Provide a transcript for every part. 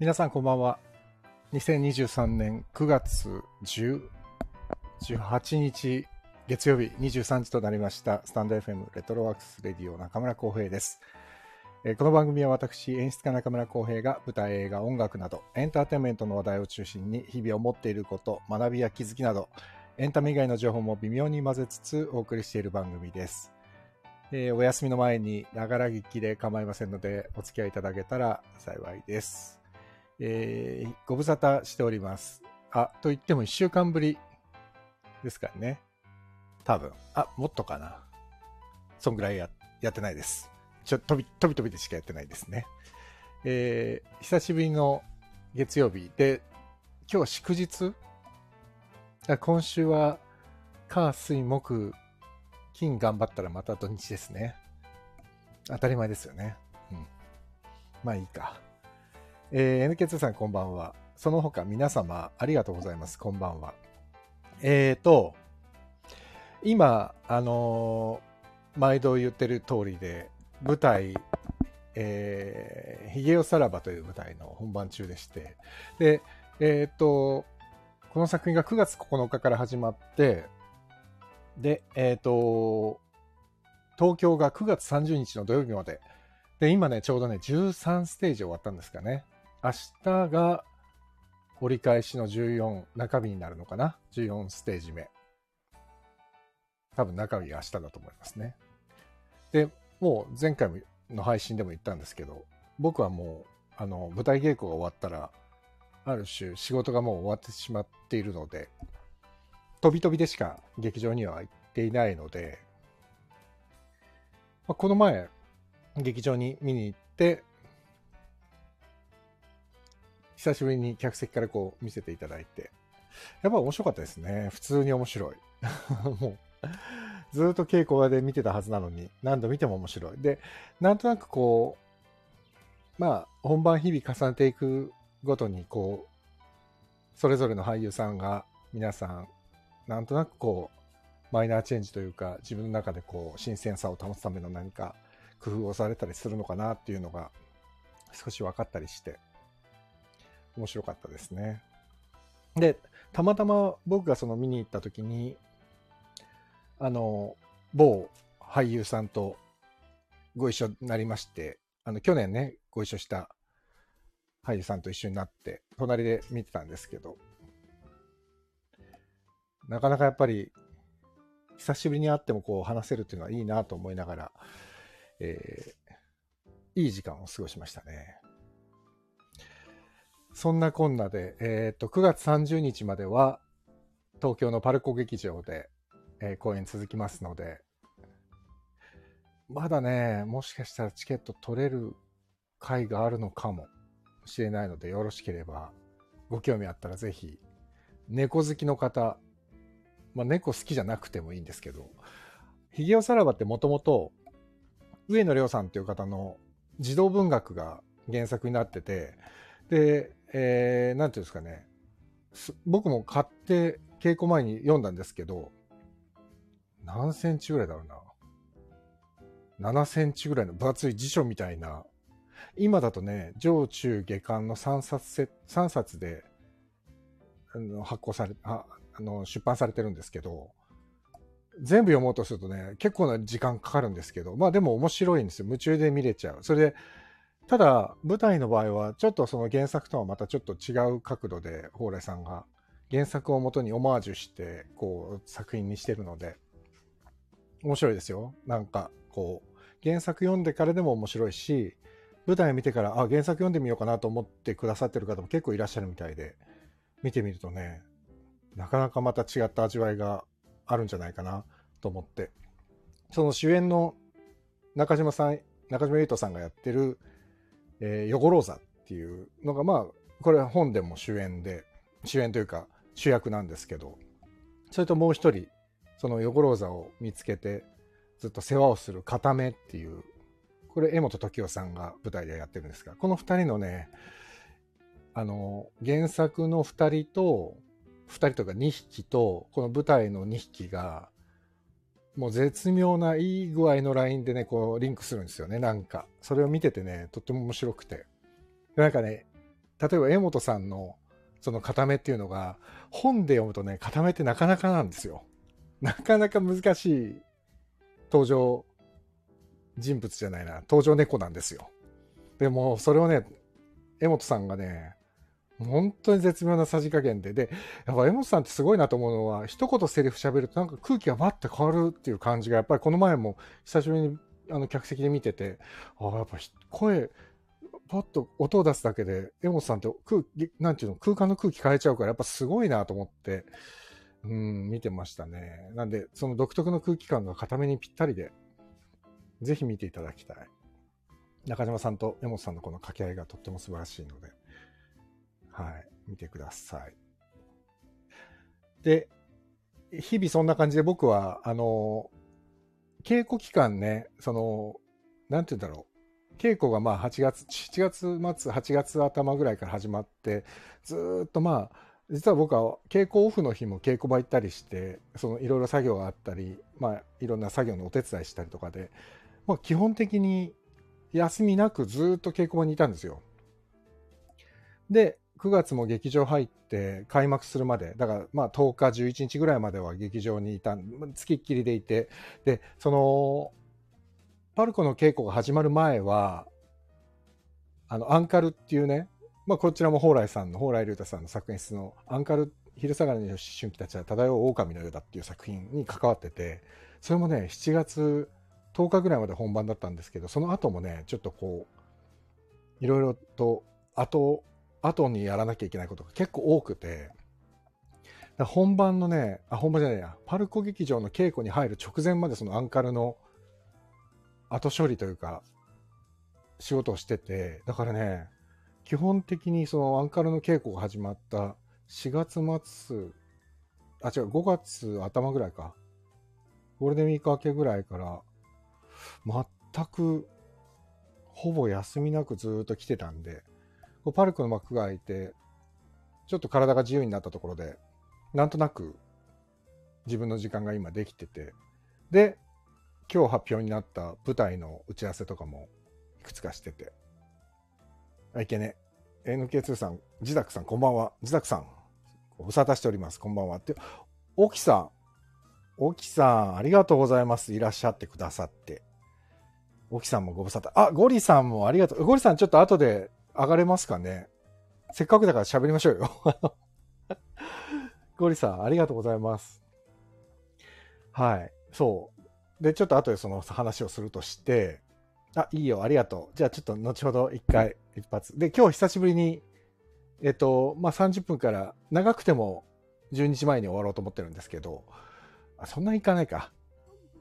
皆さんこんばんは。2023年9月10 18日月曜日23時となりましたスタンド FM レトロワークスレディオ中村浩平です。この番組は私演出家中村浩平が舞台映画音楽などエンターテインメントの話題を中心に日々思っていること学びや気づきなどエンタメ以外の情報も微妙に混ぜつつお送りしている番組です。えーお休みの前にながら聞きで構いませんのでお付き合いいただけたら幸いです。えーご無沙汰しております。あ、と言っても1週間ぶりですからね。多分。あ、もっとかな。そんぐらいややってないです。ちょ、飛び、飛び飛びでしかやってないですね。えー久しぶりの月曜日で、今日は祝日？今週は、火、水、木、金頑張ったらまた土日ですね。当たり前ですよね。うん。まあいいか。えー NK2 さんこんばんは。その他皆様ありがとうございます。こんばんは。えーと、今、あのー毎度言ってる通りで、舞台、えー、ヒゲオさらばという舞台の本番中でして、で、えーと、この作品が9月9日から始まって、で、えーと、東京が9月30日の土曜日まで、で、今ね、ちょうどね、13ステージ終わったんですかね。明日が折り返しの14、中日になるのかな ?14 ステージ目。多分中日が明日だと思いますね。で、もう前回の配信でも言ったんですけど、僕はもう、あの、舞台稽古が終わったら、ある種仕事がもう終わってしまっているので、飛び飛びでしか劇場には行っていないので、まあこの前、劇場に見に行って、久しぶりに客席からこう見せていただいて、やっぱ面白かったですね。普通に面白い。もう、ずっと稽古場で見てたはずなのに、何度見ても面白い。で、なんとなくこう、まあ、本番日々重ねていくごとに、こう、それぞれの俳優さんが、皆さん、なんとなくこう、マイナーチェンジというか、自分の中でこう、新鮮さを保つための何か工夫をされたりするのかなっていうのが、少し分かったりして、面白かったですね。で、たまたま僕がその見に行った時に、あの、某俳優さんとご一緒になりまして、あの、去年ね、ご一緒した俳優さんと一緒になって、隣で見てたんですけど、なかなかやっぱり、久しぶりに会ってもこう話せるっていうのはいいなと思いながら、えーいい時間を過ごしましたね。そんなこんなで、えっ、と、9月30日までは、東京のパルコ劇場で、えー公演続きますので、まだね、もしかしたらチケット取れる回があるのかもしれないので、よろしければ、ご興味あったらぜひ、猫好きの方、まあ猫好きじゃなくてもいいんですけど、ヒゲオさらばってもともと、上野亮さんっていう方の児童文学が原作になってて、で、えーていうんですかね、僕も買って稽古前に読んだんですけど、何センチぐらいだろうな。7センチぐらいの分厚い辞書みたいな、今だとね、上中下巻の3冊せ、3冊で、あの発行され、ああの、出版されてるんですけど、全部読もうとするとね、結構な時間かかるんですけど、まあでも面白いんですよ。夢中で見れちゃう。それで、ただ、舞台の場合は、ちょっとその原作とはまたちょっと違う角度で、蓬莱さんが原作をもとにオマージュして、こう、作品にしてるので、面白いですよ。なんか、こう、原作読んでからでも面白いし、舞台見てから、あ、原作読んでみようかなと思ってくださってる方も結構いらっしゃるみたいで、見てみるとね、なかなかまた違った味わいがあるんじゃないかなと思って。その主演の中島さん、中島優斗さんがやってる、えー、ヨゴローザっていうのが、まあ、これは本でも主演で、主演というか主役なんですけど、それともう一人、そのヨゴローザを見つけて、ずっと世話をする片目っていう、これ、江本時生さんが舞台でやってるんですが、この二人のね、あの、原作の二人と、二人とか二匹と、この舞台の二匹が、もう絶妙ないい具合のラインでね、こうリンクするんですよね、なんか。それを見ててね、とっても面白くて。なんかね、例えば江本さんのその固めっていうのが、本で読むとね、固めってなかなかなんですよ。なかなか難しい登場人物じゃないな、登場猫なんですよ。でも、それをね、江本さんがね、本当に絶妙なさじ加減で、で、やっぱ江本さんってすごいなと思うのは、一言セリフ喋るとなんか空気がバッて変わるっていう感じが、やっぱりこの前も久しぶりにあの客席で見てて、ああ、やっぱ声、パッと音を出すだけで、江本さんって空気、なんていうの、空間の空気変えちゃうから、やっぱすごいなと思って、うん、見てましたね。なんで、その独特の空気感が固めにぴったりで、ぜひ見ていただきたい。中島さんと江本さんのこの掛け合いがとっても素晴らしいので、はい、見てください。で、日々そんな感じで僕は、あの、稽古期間ね、その、なんて言うんだろう。稽古がまあ8月、7月末、8月頭ぐらいから始まって、ずっとまあ、実は僕は稽古オフの日も稽古場行ったりして、そのいろいろ作業があったり、まあいろんな作業のお手伝いしたりとかで、まあ基本的に休みなくずっと稽古場にいたんですよ。で、9月も劇場入って開幕するまで、だからまあ10日、11日ぐらいまでは劇場にいた、つきっきりでいて、で、その、パルコの稽古が始まる前は、あの、アンカルっていうね、まあこちらも蓬莱さんの、蓬莱竜太さんの作品室のアンカル、昼下がりの思春期たちは漂う狼のようだっていう作品に関わってて、それもね、7月10日ぐらいまで本番だったんですけど、その後もね、ちょっとこう、いろいろと後後にやらなきゃいけないことが結構多くて、本番のね、あ、本番じゃないや、パルコ劇場の稽古に入る直前までそのアンカルの後処理というか、仕事をしてて、だからね、基本的にそのアンカルの稽古が始まった4月末、あ、違う、5月頭ぐらいか。ゴールデンウィーク明けぐらいから、全く、ほぼ休みなくずっと来てたんで、こうパルクの幕が開いて、ちょっと体が自由になったところで、なんとなく自分の時間が今できてて、で、今日発表になった舞台の打ち合わせとかもいくつかしてて、あ、いけね。NK2 さん、自宅さん、こんばんは。自宅さん、ご無沙汰しております。こんばんは。って、沖さん、沖さん、ありがとうございます。いらっしゃってくださって。沖さんもご無沙汰。あ、ゴリさんもありがとう。ゴリさん、ちょっと後で上がれますかね？せっかくだから喋りましょうよ ゴリさん、ありがとうございます。はい。そう。で、ちょっと後でその話をするとして、あ、いいよ、ありがとう。じゃあちょっと後ほど一回、一発。で、今日久しぶりに、えっと、まあ、30分から長くても12時前に終わろうと思ってるんですけど、あそんなにいかないか。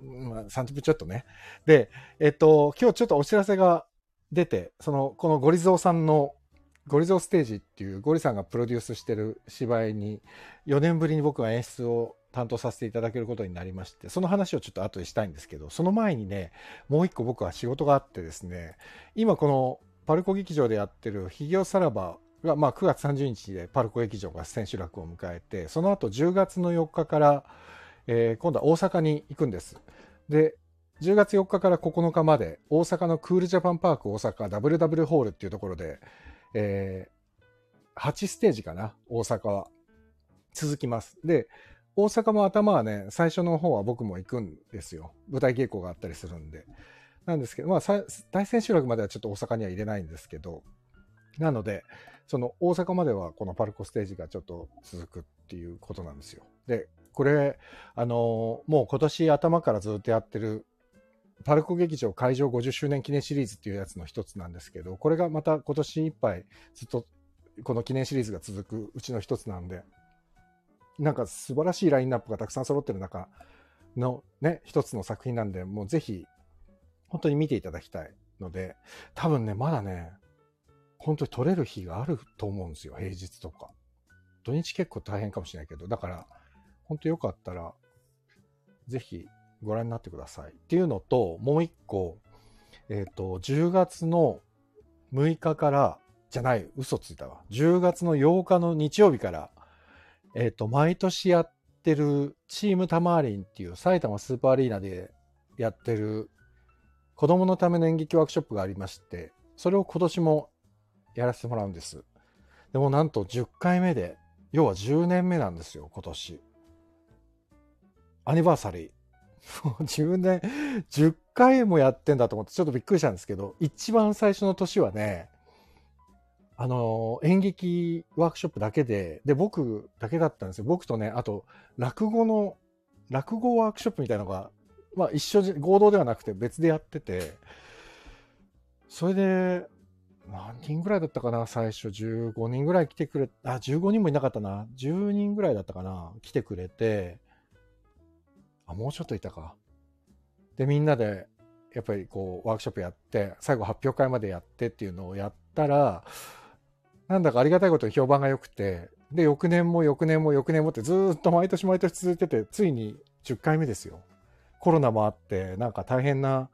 まあ、30分ちょっとね。で、えっと、今日ちょっとお知らせが出て、その、このゴリゾーさんの、ゴリゾーステージっていうゴリさんがプロデュースしてる芝居に、4年ぶりに僕が演出を担当させていただけることになりまして、その話をちょっと後でしたいんですけど、その前にね、もう一個僕は仕事があってですね、今このパルコ劇場でやってるヒゲオさらばが、まあ9月30日でパルコ劇場が千秋楽を迎えて、その後10月の4日から、えー、今度は大阪に行くんです。で、10月4日から9日まで大阪のクールジャパンパーク大阪 WW ホールっていうところで、えー、8ステージかな、大阪は。続きます。で、大阪も頭はね、最初の方は僕も行くんですよ。舞台稽古があったりするんで。なんですけど、まあ、大千秋楽まではちょっと大阪には入れないんですけど、なので、その大阪まではこのパルコステージがちょっと続くっていうことなんですよ。で、これ、あのもう今年頭からずっとやってるパルコ劇場会場50周年記念シリーズっていうやつの一つなんですけど、これがまた今年いっぱいずっとこの記念シリーズが続くうちの一つなんで、なんか素晴らしいラインナップがたくさん揃ってる中のね、一つの作品なんで、もうぜひ本当に見ていただきたいので、多分ね、まだね、本当に撮れる日があると思うんですよ、平日とか。土日結構大変かもしれないけど、だから、本当よかったら、ぜひご覧になってください。っていうのと、もう一個、えっ、ー、と、10月の6日から、じゃない、嘘ついたわ。10月の8日の日曜日から、えっ、ー、と、毎年やってるチームタマーリンっていう埼玉スーパーアリーナでやってる子供のための演劇ワークショップがありまして、それを今年もやらせてもらうんです。でもなんと10回目で、要は10年目なんですよ、今年。アニバーサリー。もう自分で10回もやってんだと思ってちょっとびっくりしたんですけど、一番最初の年はね、あの、演劇ワークショップだけで、で、僕だけだったんですよ。僕とね、あと、落語の、落語ワークショップみたいなのが、まあ一緒、合同ではなくて別でやってて、それで、何人ぐらいだったかな最初15人ぐらい来てくれ、あ、15人もいなかったな。10人ぐらいだったかな来てくれて、あ、もうちょっといたか。で、みんなで、やっぱりこう、ワークショップやって、最後発表会までやってっていうのをやったら、なんだかありがたいことに評判が良くて、で、翌年も翌年も翌年もってずっと毎年毎年続いてて、ついに10回目ですよ。コロナもあって、なんか大変な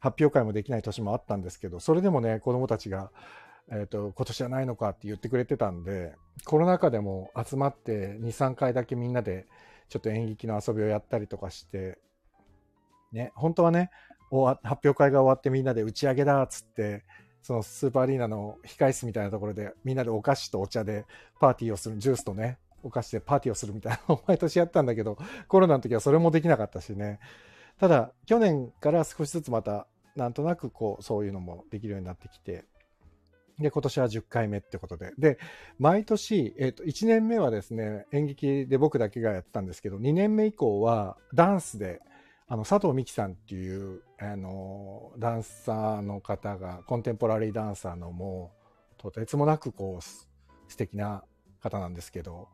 発表会もできない年もあったんですけど、それでもね、子供たちが、えっ、ー、と、今年はないのかって言ってくれてたんで、コロナ禍でも集まって2、3回だけみんなでちょっと演劇の遊びをやったりとかして、ね、本当はね、発表会が終わってみんなで打ち上げだっつって、そのスーパーアリーナの控え室みたいなところでみんなでお菓子とお茶でパーティーをする、ジュースとね、お菓子でパーティーをするみたいなのを 毎年やったんだけど、コロナの時はそれもできなかったしね。ただ、去年から少しずつまた、なんとなくこう、そういうのもできるようになってきて、で、今年は10回目ってことで。で、毎年、えっ、ー、と、1年目はですね、演劇で僕だけがやってたんですけど、2年目以降はダンスで、あの、佐藤美希さんっていう、あの、ダンサーの方が、コンテンポラリーダンサーのもう、とてつもなくこう、素敵な方なんですけど、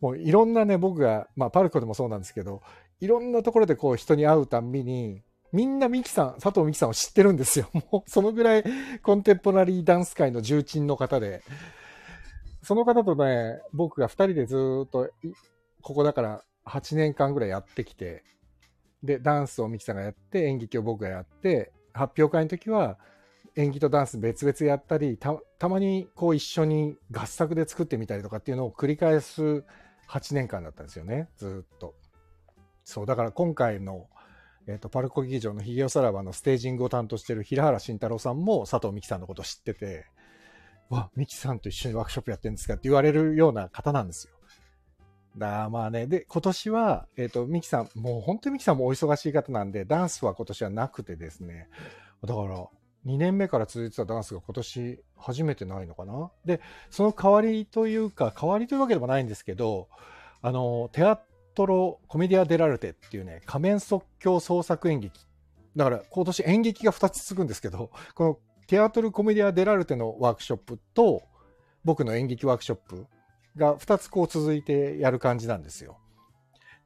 もういろんなね、僕が、まあ、パルコでもそうなんですけど、いろんなところでこう、人に会うたんびに、みんなミキさん、佐藤美希さんを知ってるんですよ。もう、そのぐらいコンテンポラリーダンス界の重鎮の方で、その方とね、僕が2人でずっと、ここだから8年間ぐらいやってきて、で、ダンスをミキさんがやって、演劇を僕がやって、発表会の時は演技とダンス別々やったり、た、たまにこう一緒に合作で作ってみたりとかっていうのを繰り返す8年間だったんですよね、ずっと。そう、だから今回のえっ、ー、と、パルコ劇場のヒゲオサラバのステージングを担当している平原慎太郎さんも佐藤美希さんのこと知ってて、わ、美希さんと一緒にワークショップやってるんですかって言われるような方なんですよ。だまあね、で、今年は、えっ、ー、と、ミキさん、もう本当にミキさんもお忙しい方なんで、ダンスは今年はなくてですね、だから、2年目から続いてたダンスが今年初めてないのかなで、その代わりというか、代わりというわけでもないんですけど、あの、テアトロコメディア・デラルテっていうね、仮面即興創作演劇。だから今年演劇が2つ続くんですけど、このテアトルコメディア・デラルテのワークショップと、僕の演劇ワークショップが2つこう続いてやる感じなんですよ。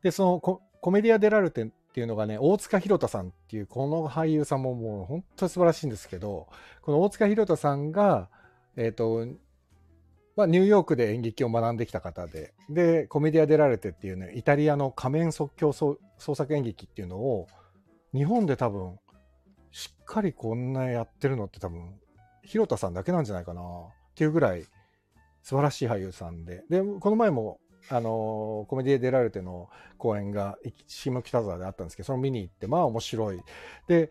で、そのココメディア・デラルテっていうのがね、大塚弘太さんっていうこの俳優さんももう本当に素晴らしいんですけど、この大塚弘太さんが、えっ、ー、と、まあ、ニューヨークで演劇を学んできた方で、で、コメディア・デラレテっていうね、イタリアの仮面即興創作演劇っていうのを、日本で多分、しっかりこんなやってるのって多分、広田さんだけなんじゃないかなっていうぐらい素晴らしい俳優さんで。で、この前も、あの、コメディア・デラレテの公演が下北沢であったんですけど、その見に行って、まあ面白い。で、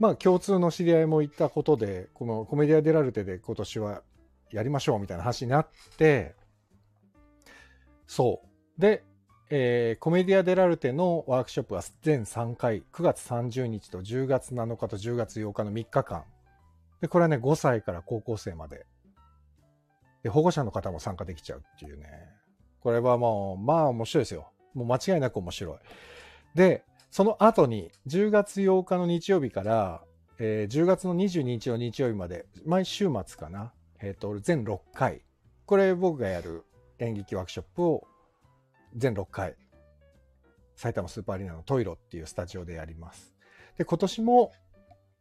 まあ共通の知り合いもいたことで、このコメディア・デラルテで今年はやりましょうみたいな話になって、そう。で、えー、コメディア・デラルテのワークショップは全3回、9月30日と10月7日と10月8日の3日間。で、これはね、5歳から高校生まで。で、保護者の方も参加できちゃうっていうね。これはもう、まあ面白いですよ。もう間違いなく面白い。で、その後に、10月8日の日曜日から、えー、10月の22日の日曜日まで、毎週末かな。えっ、ー、と、全6回。これ僕がやる演劇ワークショップを全6回、埼玉スーパーアリーナのトイロっていうスタジオでやります。で、今年も、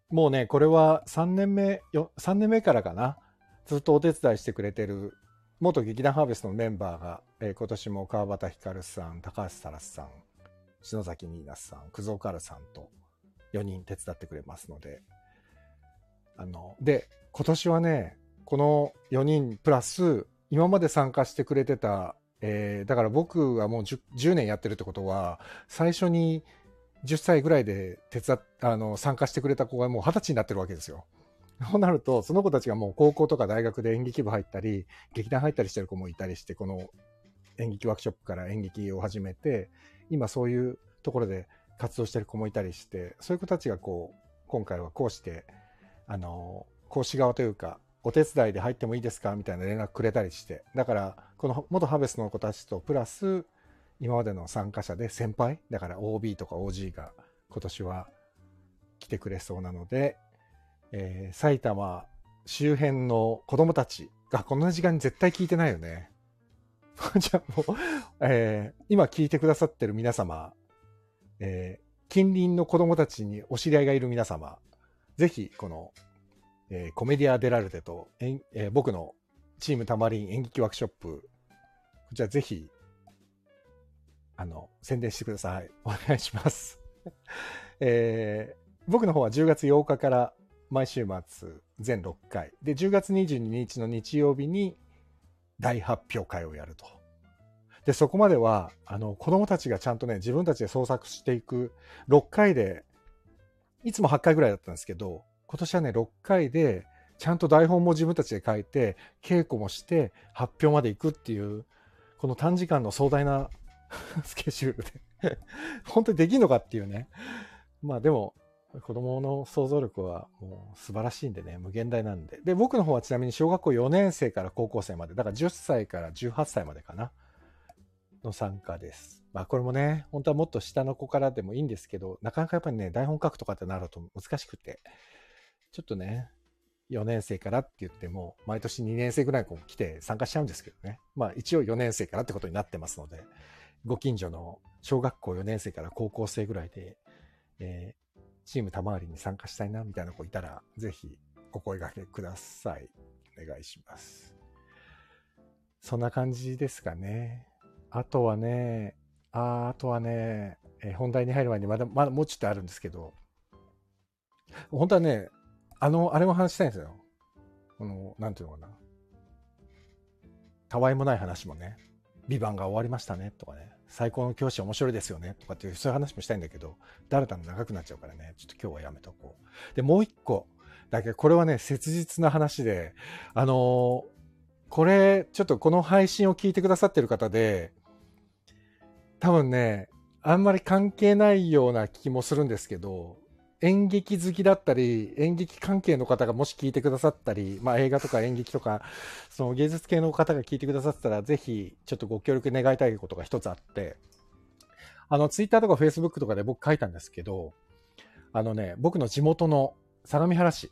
もうね、これは3年目、よ3年目からかな。ずっとお手伝いしてくれてる元劇団ハーベストのメンバーが、えー、今年も川端光さん、高橋沙羅さん、篠崎ニーナさん、久蔵カルさんと4人手伝ってくれますので、あの、で、今年はね、この4人プラス、今まで参加してくれてた、えー、だから僕はもう 10, 10, 年やってるってことは、最初に10歳ぐらいで手伝あの参加してくれた子がもう20歳になってるわけですよ。そうなると、その子たちがもう高校とか大学で演劇部入ったり、劇団入ったりしてる子もいたりして、この演劇ワークショップから演劇を始めて、今そういうところで活動してる子もいたりして、そういう子たちがこう、今回はこうして、あの、講師側というか、お手伝いで入ってもいいですか？みたいな連絡くれたりして。だから、この元ハベスの子たちとプラス、今までの参加者で先輩、だから OB とか OG が今年は来てくれそうなので、えー、埼玉周辺の子供たちがこの時間に絶対聞いてないよね。じゃあもう、えー、今聞いてくださってる皆様、えー、近隣の子供たちにお知り合いがいる皆様、ぜひこのえー、コメディア・デラルテと、えー、僕のチームタマリン演劇ワークショップ、こちらぜひ、あの、宣伝してください。お願いします。えー、僕の方は10月8日から毎週末全6回。で、10月22日の日曜日に大発表会をやると。で、そこまでは、あの、子供たちがちゃんとね、自分たちで創作していく6回で、いつも8回ぐらいだったんですけど、今年はね、6回で、ちゃんと台本も自分たちで書いて、稽古もして発表まで行くっていう、この短時間の壮大な スケジュールで本当にできんのかっていうね。まあでも、子供の想像力はもう素晴らしいんでね、無限大なんで。で、僕の方はちなみに小学校4年生から高校生まで、だから10歳から18歳までかな、の参加です。まあこれもね、本当はもっと下の子からでもいいんですけど、なかなかやっぱりね、台本書くとかってなると難しくて、ちょっとね、4年生からって言っても、毎年2年生ぐらいこう来て参加しちゃうんですけどね。まあ一応4年生からってことになってますので、ご近所の小学校4年生から高校生ぐらいで、えー、チーム賜りに参加したいなみたいな子いたら、ぜひお声掛けください。お願いします。そんな感じですかね。あとはね、ああとはね、えー、本題に入る前にまだ、まだもうちょっとあるんですけど、本当はね、あの、あれも話したいんですよ。この、なんていうのかな。たわいもない話もね。ビバンが終わりましたねとかね。最高の教師面白いですよねとかっていう、そういう話もしたいんだけど、だらだら長くなっちゃうからね。ちょっと今日はやめとこう。で、もう一個。だけど、これはね、切実な話で、あのー、これ、ちょっとこの配信を聞いてくださってる方で、多分ね、あんまり関係ないような気もするんですけど、演劇好きだったり、演劇関係の方がもし聞いてくださったり、まあ映画とか演劇とか、その芸術系の方が聞いてくださったら、ぜひちょっとご協力願いたいことが一つあって、あの、ツイッターとかフェイスブックとかで僕書いたんですけど、あのね、僕の地元の相模原市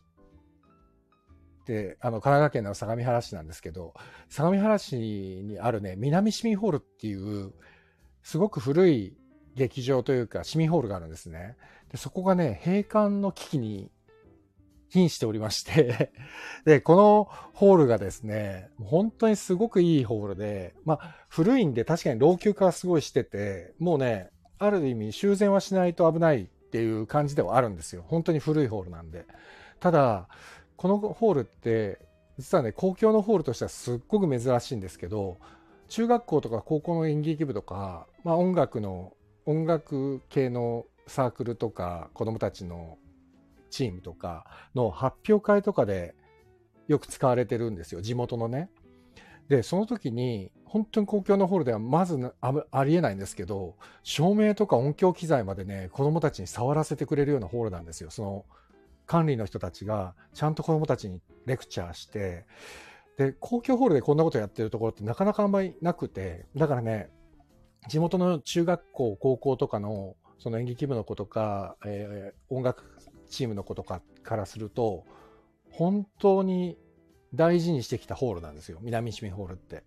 で、あの、神奈川県の相模原市なんですけど、相模原市にあるね、南市民ホールっていう、すごく古い劇場というか市民ホールがあるんですね。でそこがね、閉館の危機に瀕しておりまして で、このホールがですね、本当にすごくいいホールで、まあ、古いんで確かに老朽化はすごいしてて、もうね、ある意味修繕はしないと危ないっていう感じではあるんですよ。本当に古いホールなんで。ただ、このホールって、実はね、公共のホールとしてはすっごく珍しいんですけど、中学校とか高校の演劇部とか、まあ音楽の音楽系のサークルとか子供たちのチームとかの発表会とかでよく使われてるんですよ。地元のね。で、その時に、本当に公共のホールではまずありえないんですけど、照明とか音響機材までね、子供たちに触らせてくれるようなホールなんですよ。その管理の人たちがちゃんと子供たちにレクチャーして、で、公共ホールでこんなことやってるところってなかなかあんまりなくて、だからね、地元の中学校、高校とかのその演劇部の子とか、えー、音楽チームの子とかからすると、本当に大事にしてきたホールなんですよ。南市民ホールって。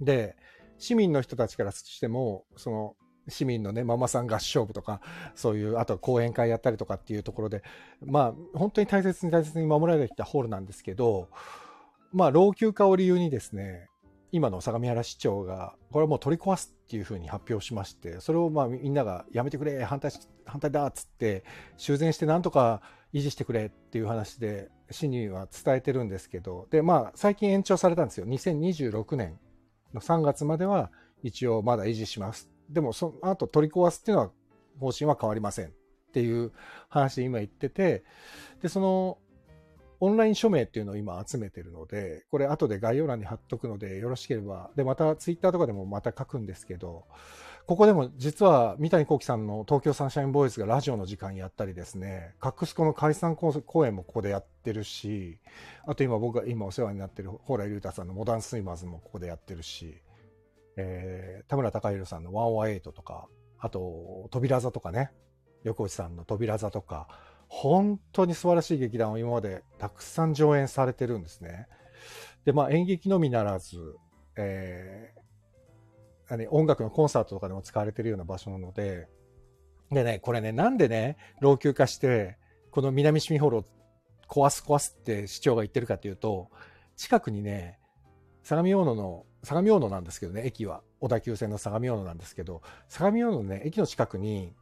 で、市民の人たちからしても、その市民のね、ママさん合唱部とか、そういう、あと講演会やったりとかっていうところで、まあ、本当に大切に大切に守られてきたホールなんですけど、まあ、老朽化を理由にですね、今の相模原市長が、これはもう取り壊すっていうふうに発表しまして、それをまあみんながやめてくれ、反対反対だっつって、修繕してなんとか維持してくれっていう話で、市には伝えてるんですけど、で、まあ最近延長されたんですよ。2026年の3月までは一応まだ維持します。でもその後取り壊すっていうのは方針は変わりませんっていう話で今言ってて、で、そのオンライン署名っていうのを今集めてるので、これ後で概要欄に貼っとくのでよろしければ、で、またツイッターとかでもまた書くんですけど、ここでも実は三谷幸喜さんの東京サンシャインボーイズがラジオの時間やったりですね、カックスコの解散公演もここでやってるし、あと今僕が今お世話になってる蓬莱竜太さんのモダンスイマーズもここでやってるし、えー、田村隆弘さんの108とか、あと、扉座とかね、横内さんの扉座とか、本当に素晴らしい劇団を今までたくさん上演されてるんですね。で、まあ演劇のみならず、えー、音楽のコンサートとかでも使われてるような場所なので、でね、これね、なんでね、老朽化して、この南市民ホールを壊す壊すって市長が言ってるかっていうと、近くにね、相模大野の、相模大野なんですけどね、駅は。小田急線の相模大野なんですけど、相模大野のね、駅の近くに、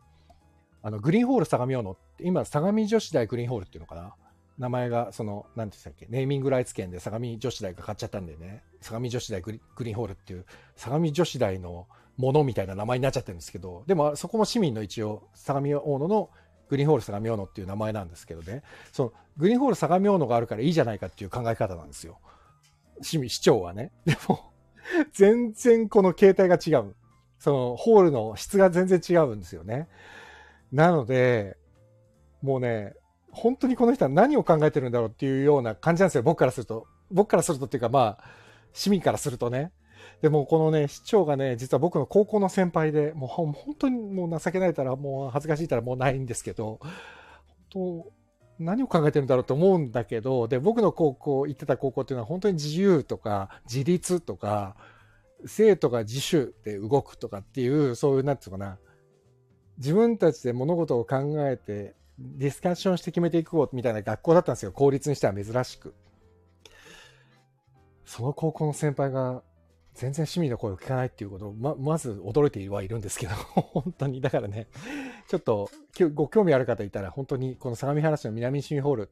あの、グリーンホール相模大野って、今、相模女子大グリーンホールっていうのかな？名前が、その、なんて言ったっけ、ネーミングライツ券で相模女子大が買っちゃったんでね、相模女子大グリーンホールっていう、相模女子大のものみたいな名前になっちゃってるんですけど、でも、そこも市民の一応、相模大野のグリーンホール相模大野っていう名前なんですけどね、その、グリーンホール相模大野があるからいいじゃないかっていう考え方なんですよ。市民、市長はね。でも、全然この形態が違う。その、ホールの質が全然違うんですよね。なので、もうね、本当にこの人は何を考えてるんだろうっていうような感じなんですよ。僕からすると。僕からするとっていうか、まあ、市民からするとね。でもこのね、市長がね、実は僕の高校の先輩で、もう本当にもう情けないたら、もう恥ずかしいたらもうないんですけど、本当、何を考えてるんだろうと思うんだけど、で、僕の高校、行ってた高校っていうのは本当に自由とか、自立とか、生徒が自主で動くとかっていう、そういう、なんていうかな、自分たちで物事を考えて、ディスカッションして決めていこうみたいな学校だったんですよ。公立にしては珍しく。その高校の先輩が全然市民の声を聞かないっていうことを、ま、まず驚いてはいるんですけど、本当に。だからね、ちょっとご興味ある方いたら、本当にこの相模原市の南市民ホール、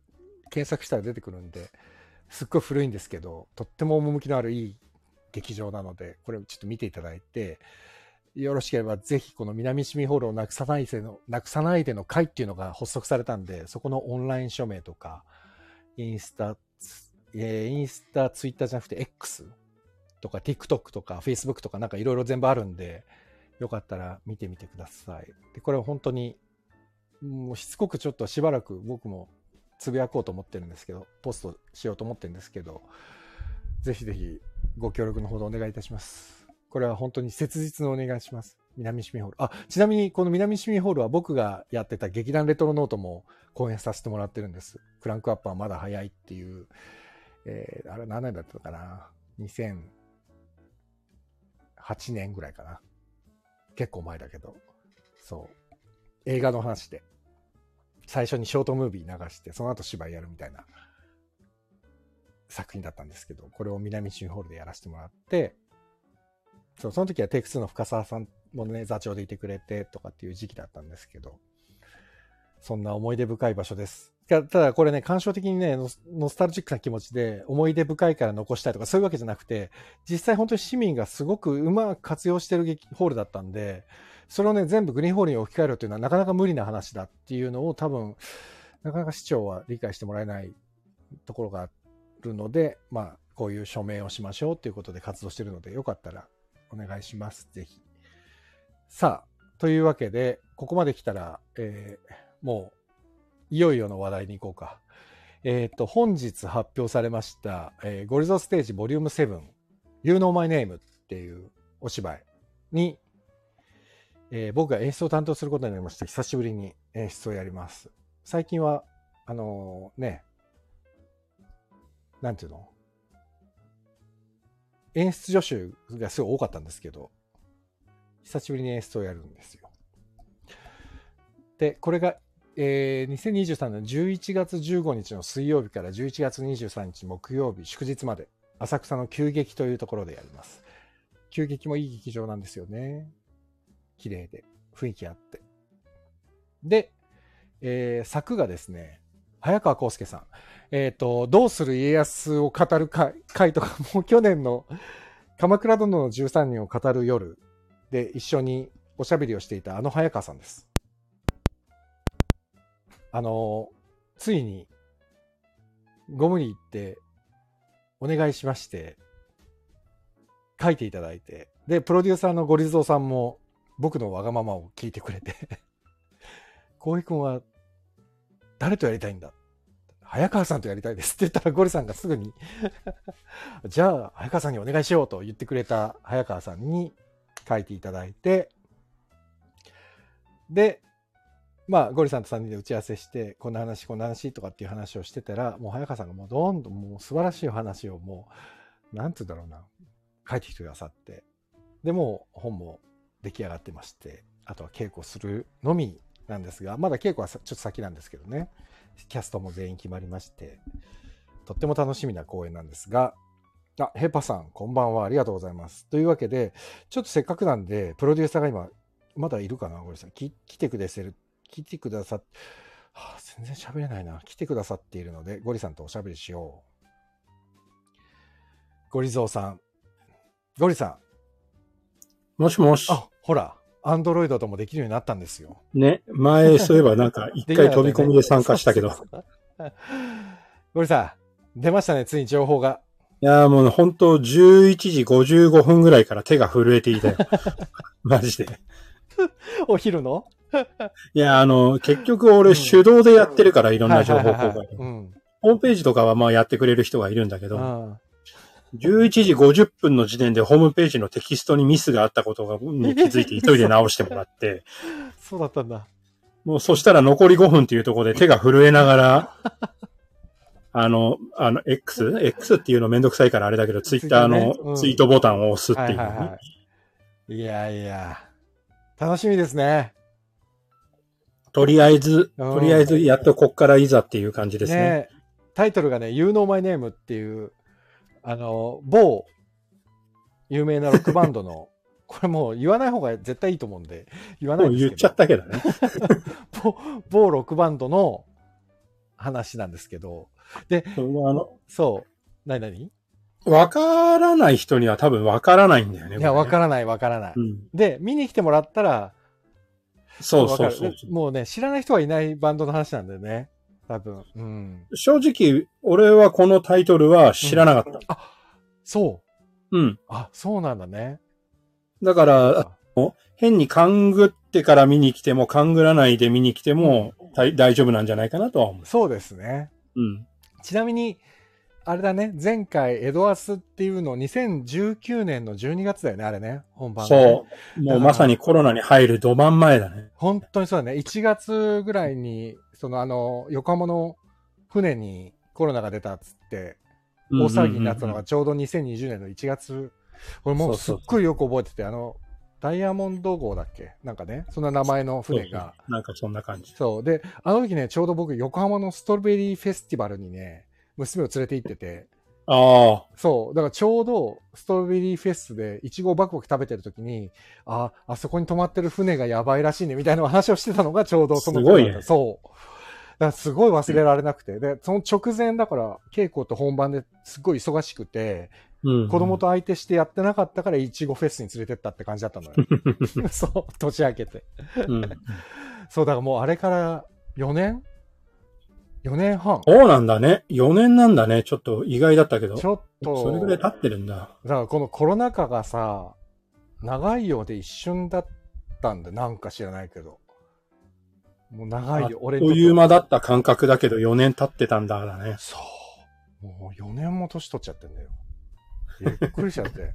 検索したら出てくるんで、すっごい古いんですけど、とっても趣のあるいい劇場なので、これをちょっと見ていただいて、よろしければぜひこの南市民ホールをなくさないでの、なくさないでの会っていうのが発足されたんで、そこのオンライン署名とか、インスタ、えー、インスタ、ツイッターじゃなくて X とか TikTok とか Facebook とかなんかいろいろ全部あるんで、よかったら見てみてください。で、これは本当に、もうしつこくちょっとしばらく僕もつぶやこうと思ってるんですけど、ポストしようと思ってるんですけど、ぜひぜひご協力のほどお願いいたします。これは本当に切実のお願いします。南市民ホール。あ、ちなみにこの南市民ホールは僕がやってた劇団レトロノートも講演させてもらってるんです。クランクアップはまだ早いっていう、えー、あれ何年だったかな ?2008 年ぐらいかな。結構前だけど。そう。映画の話で。最初にショートムービー流して、その後芝居やるみたいな作品だったんですけど、これを南新ホールでやらせてもらって、そう、その時はテイク2の深沢さんもね、座長でいてくれてとかっていう時期だったんですけど、そんな思い出深い場所です。ただこれね、感傷的にねノ、ノスタルジックな気持ちで思い出深いから残したいとかそういうわけじゃなくて、実際本当に市民がすごくうまく活用してるホールだったんで、それをね、全部グリーンホールに置き換えるというのはなかなか無理な話だっていうのを多分、なかなか市長は理解してもらえないところがあるので、まあ、こういう署名をしましょうということで活動してるので、よかったらお願いします。ぜひ。さあ、というわけで、ここまで来たら、えー、もう、いよいよの話題に行こうか。えっ、ー、と、本日発表されました、えー、ゴリゾステージボリューム7、You Know My Name っていうお芝居に、えー、僕が演出を担当することになりまして、久しぶりに演出をやります。最近は、あの、ね、なんていうの？演出助手がすごい多かったんですけど、久しぶりに演出をやるんですよ。で、これが、えー、2023年11月15日の水曜日から11月23日木曜日祝日まで、浅草の急激というところでやります。急激もいい劇場なんですよね。綺麗で、雰囲気あって。で、えー、作がですね、早川康介さん。えっ、ー、と、どうする家康を語る会会とか、もう去年の鎌倉殿の13人を語る夜で一緒におしゃべりをしていたあの早川さんです。あの、ついにゴムに行って、お願いしまして、書いていただいて、で、プロデューサーのゴリゾーさんも僕のわがままを聞いてくれて、浩平君は誰とやりたいんだ？早川さんとやりたいです。って言ったらゴリさんがすぐに じゃあ早川さんにお願いしようと言ってくれた早川さんに書いていただいて、で、まあ、ゴリさんと3人で打ち合わせして、こんな話、こんな話とかっていう話をしてたら、もう早川さんがもうどんどんもう素晴らしいお話をもう、なんつうんだろうな、書いてきてくださって、でも本も出来上がってまして、あとは稽古するのみなんですが、まだ稽古はさちょっと先なんですけどね、キャストも全員決まりまして、とっても楽しみな公演なんですが、あ、ヘパさん、こんばんは。ありがとうございます。というわけで、ちょっとせっかくなんで、プロデューサーが今、まだいるかな？ゴリさん。き来てくださる、来てくださっ、はあ、全然喋れないな。来てくださっているので、ゴリさんとおしゃべりしよう。ゴリゾーさん。ゴリさん。もしもし。あ、ほら、アンドロイドともできるようになったんですよ。ね、前、そういえばなんか、一回飛び込みで参加したけど。ゴリさん、出ましたね、ついに情報が。いやーもう本当11時55分ぐらいから手が震えていたよ。マジで。お昼の？いや、あの、結局俺手動でやってるからいろんな情報公開。ホームページとかはまあやってくれる人がいるんだけど、あ11時50分の時点でホームページのテキストにミスがあったことがに気づいて 急いで直してもらって、あそうだったんだ。もうそしたら残り5分っていうところで手が震えながら、あの、あの、X? X っていうのめんどくさいからあれだけど、ツイッターのツイートボタンを押すっていうね、はいはいはい。いやいや、楽しみですね。とりあえず、うんとりあえずやっとこっからいざっていう感じですね。ねタイトルがね、You Know My Name っていう、あの、某、有名なロックバンドの、これもう言わない方が絶対いいと思うんで、言わないですけど。もう言っちゃったけどね。某某ロックバンドの話なんですけど、そのあの、そう。なになにわからない人には多分わからないんだよね。いや、わらからないわからない。うん。で、見に来てもらったら、そうそうそう。もうね、知らない人はいないバンドの話なんだよね。多分。うん。正直、俺はこのタイトルは知らなかった。あ、そう。うん。あ、そうなんだね。だから、変に勘ぐってから見に来ても、勘ぐらないで見に来ても、大大丈夫なんじゃないかなとは思そうですね。う。うん。ちなみに、あれだね、前回、エドアスっていうの、2019年の12月だよね、あれね、本番、ね。そう。もうまさにコロナに入るど真ん前だね。本当にそうだね。1月ぐらいに、そのあの、横浜の船にコロナが出たっつって、大騒ぎになったのがちょうど2020年の1月。これもうすっごいよく覚えてて、あの、ダイヤモンド号だっけ？なんかね、そんな名前の船が。なんかそんな感じ。そう。で、あの時ね、ちょうど僕、横浜のストロベリーフェスティバルにね、娘を連れて行ってて、ああ。そう。だからちょうどストロベリーフェスでイチゴをバクバク食べてる時に、あ、あそこに止まってる船がやばいらしいねみたいな話をしてたのがちょうどそのすごいねそう。だからすごい忘れられなくて。で、その直前だから稽古と本番ですごい忙しくて、うん。子供と相手してやってなかったからイチゴフェスに連れてったって感じだったのよ。そう。年明けて。うん。そう、だからもうあれから4年 ?4 年半。そうなんだね。4年なんだね。ちょっと意外だったけど。ちょっと。それぐらい経ってるんだ。だからこのコロナ禍がさ、長いようで一瞬だったんだ。なんか知らないけど。もう長いよ。俺にとってはという間だった感覚だけど4年経ってたんだだね。そう。もう4年も年取っちゃってんだよ。びっくりしちゃって。だか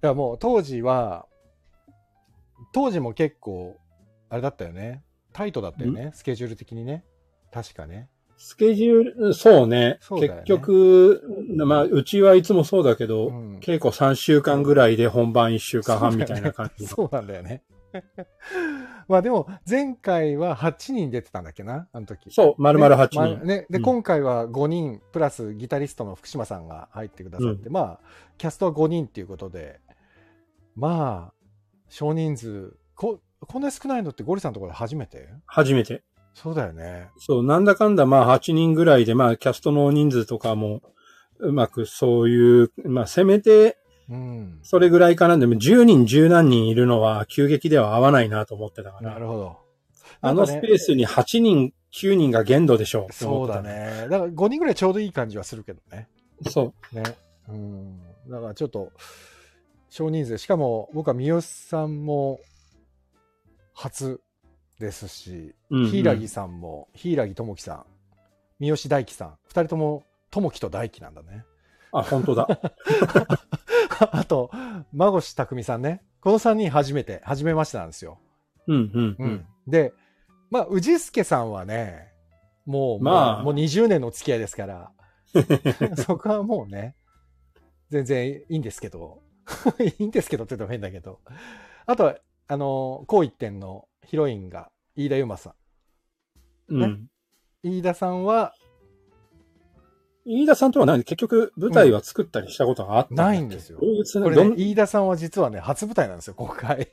らもう当時は、当時も結構、あれだったよね。タイトだったよね。スケジュール的にね。確かね。スケジュール、そうね。そうね結局、まあ、うちはいつもそうだけど、うん稽古3週間ぐらいで本番1週間半みたいな感じ。そうなんだよね。まあでも、前回は8人出てたんだっけな？あの時。そう、丸々8ま人。ね、で、うん今回は5人、プラスギタリストの福島さんが入ってくださって、まあ、キャストは5人っていうことで、まあ、少人数、こ、こんな少ないのってゴリさんのところで初めて？初めて。そうだよね。そう、なんだかんだまあ8人ぐらいで、まあキャストの人数とかも、うまくそういう、まあせめて、うん。それぐらいかな。でも10人、10何人いるのは急激では合わないなと思ってたから。なるほど。あのスペースに8人、9人が限度でしょう。そうだ。ね。だから5人ぐらいちょうどいい感じはするけどね。そね。うん。だからちょっと、少人数。しかも僕は三好さんも初ですし、う。うん、うん。柊さんも、柊智樹さん、三好大樹さん、二人とも智樹と大樹なんだね。あ、本当だ。あと、孫子匠さんね。この3人初めて、初めましてなんですよ。うん、うん、ううんん。。で、まあ、氏助さんはね、もう、まあもうもう20年のお付き合いですから、そこはもうね、全然いいんですけど、いいんですけどって言っても変だけど、あとは、あの、こう一点のヒロインが飯田由馬さうん。ん。飯田さんは飯田さんとは何結局舞台は作ったりしたことがあったんだっけ？ないんですよこれね、飯田さんは実はね、初舞台なんですよ、今回。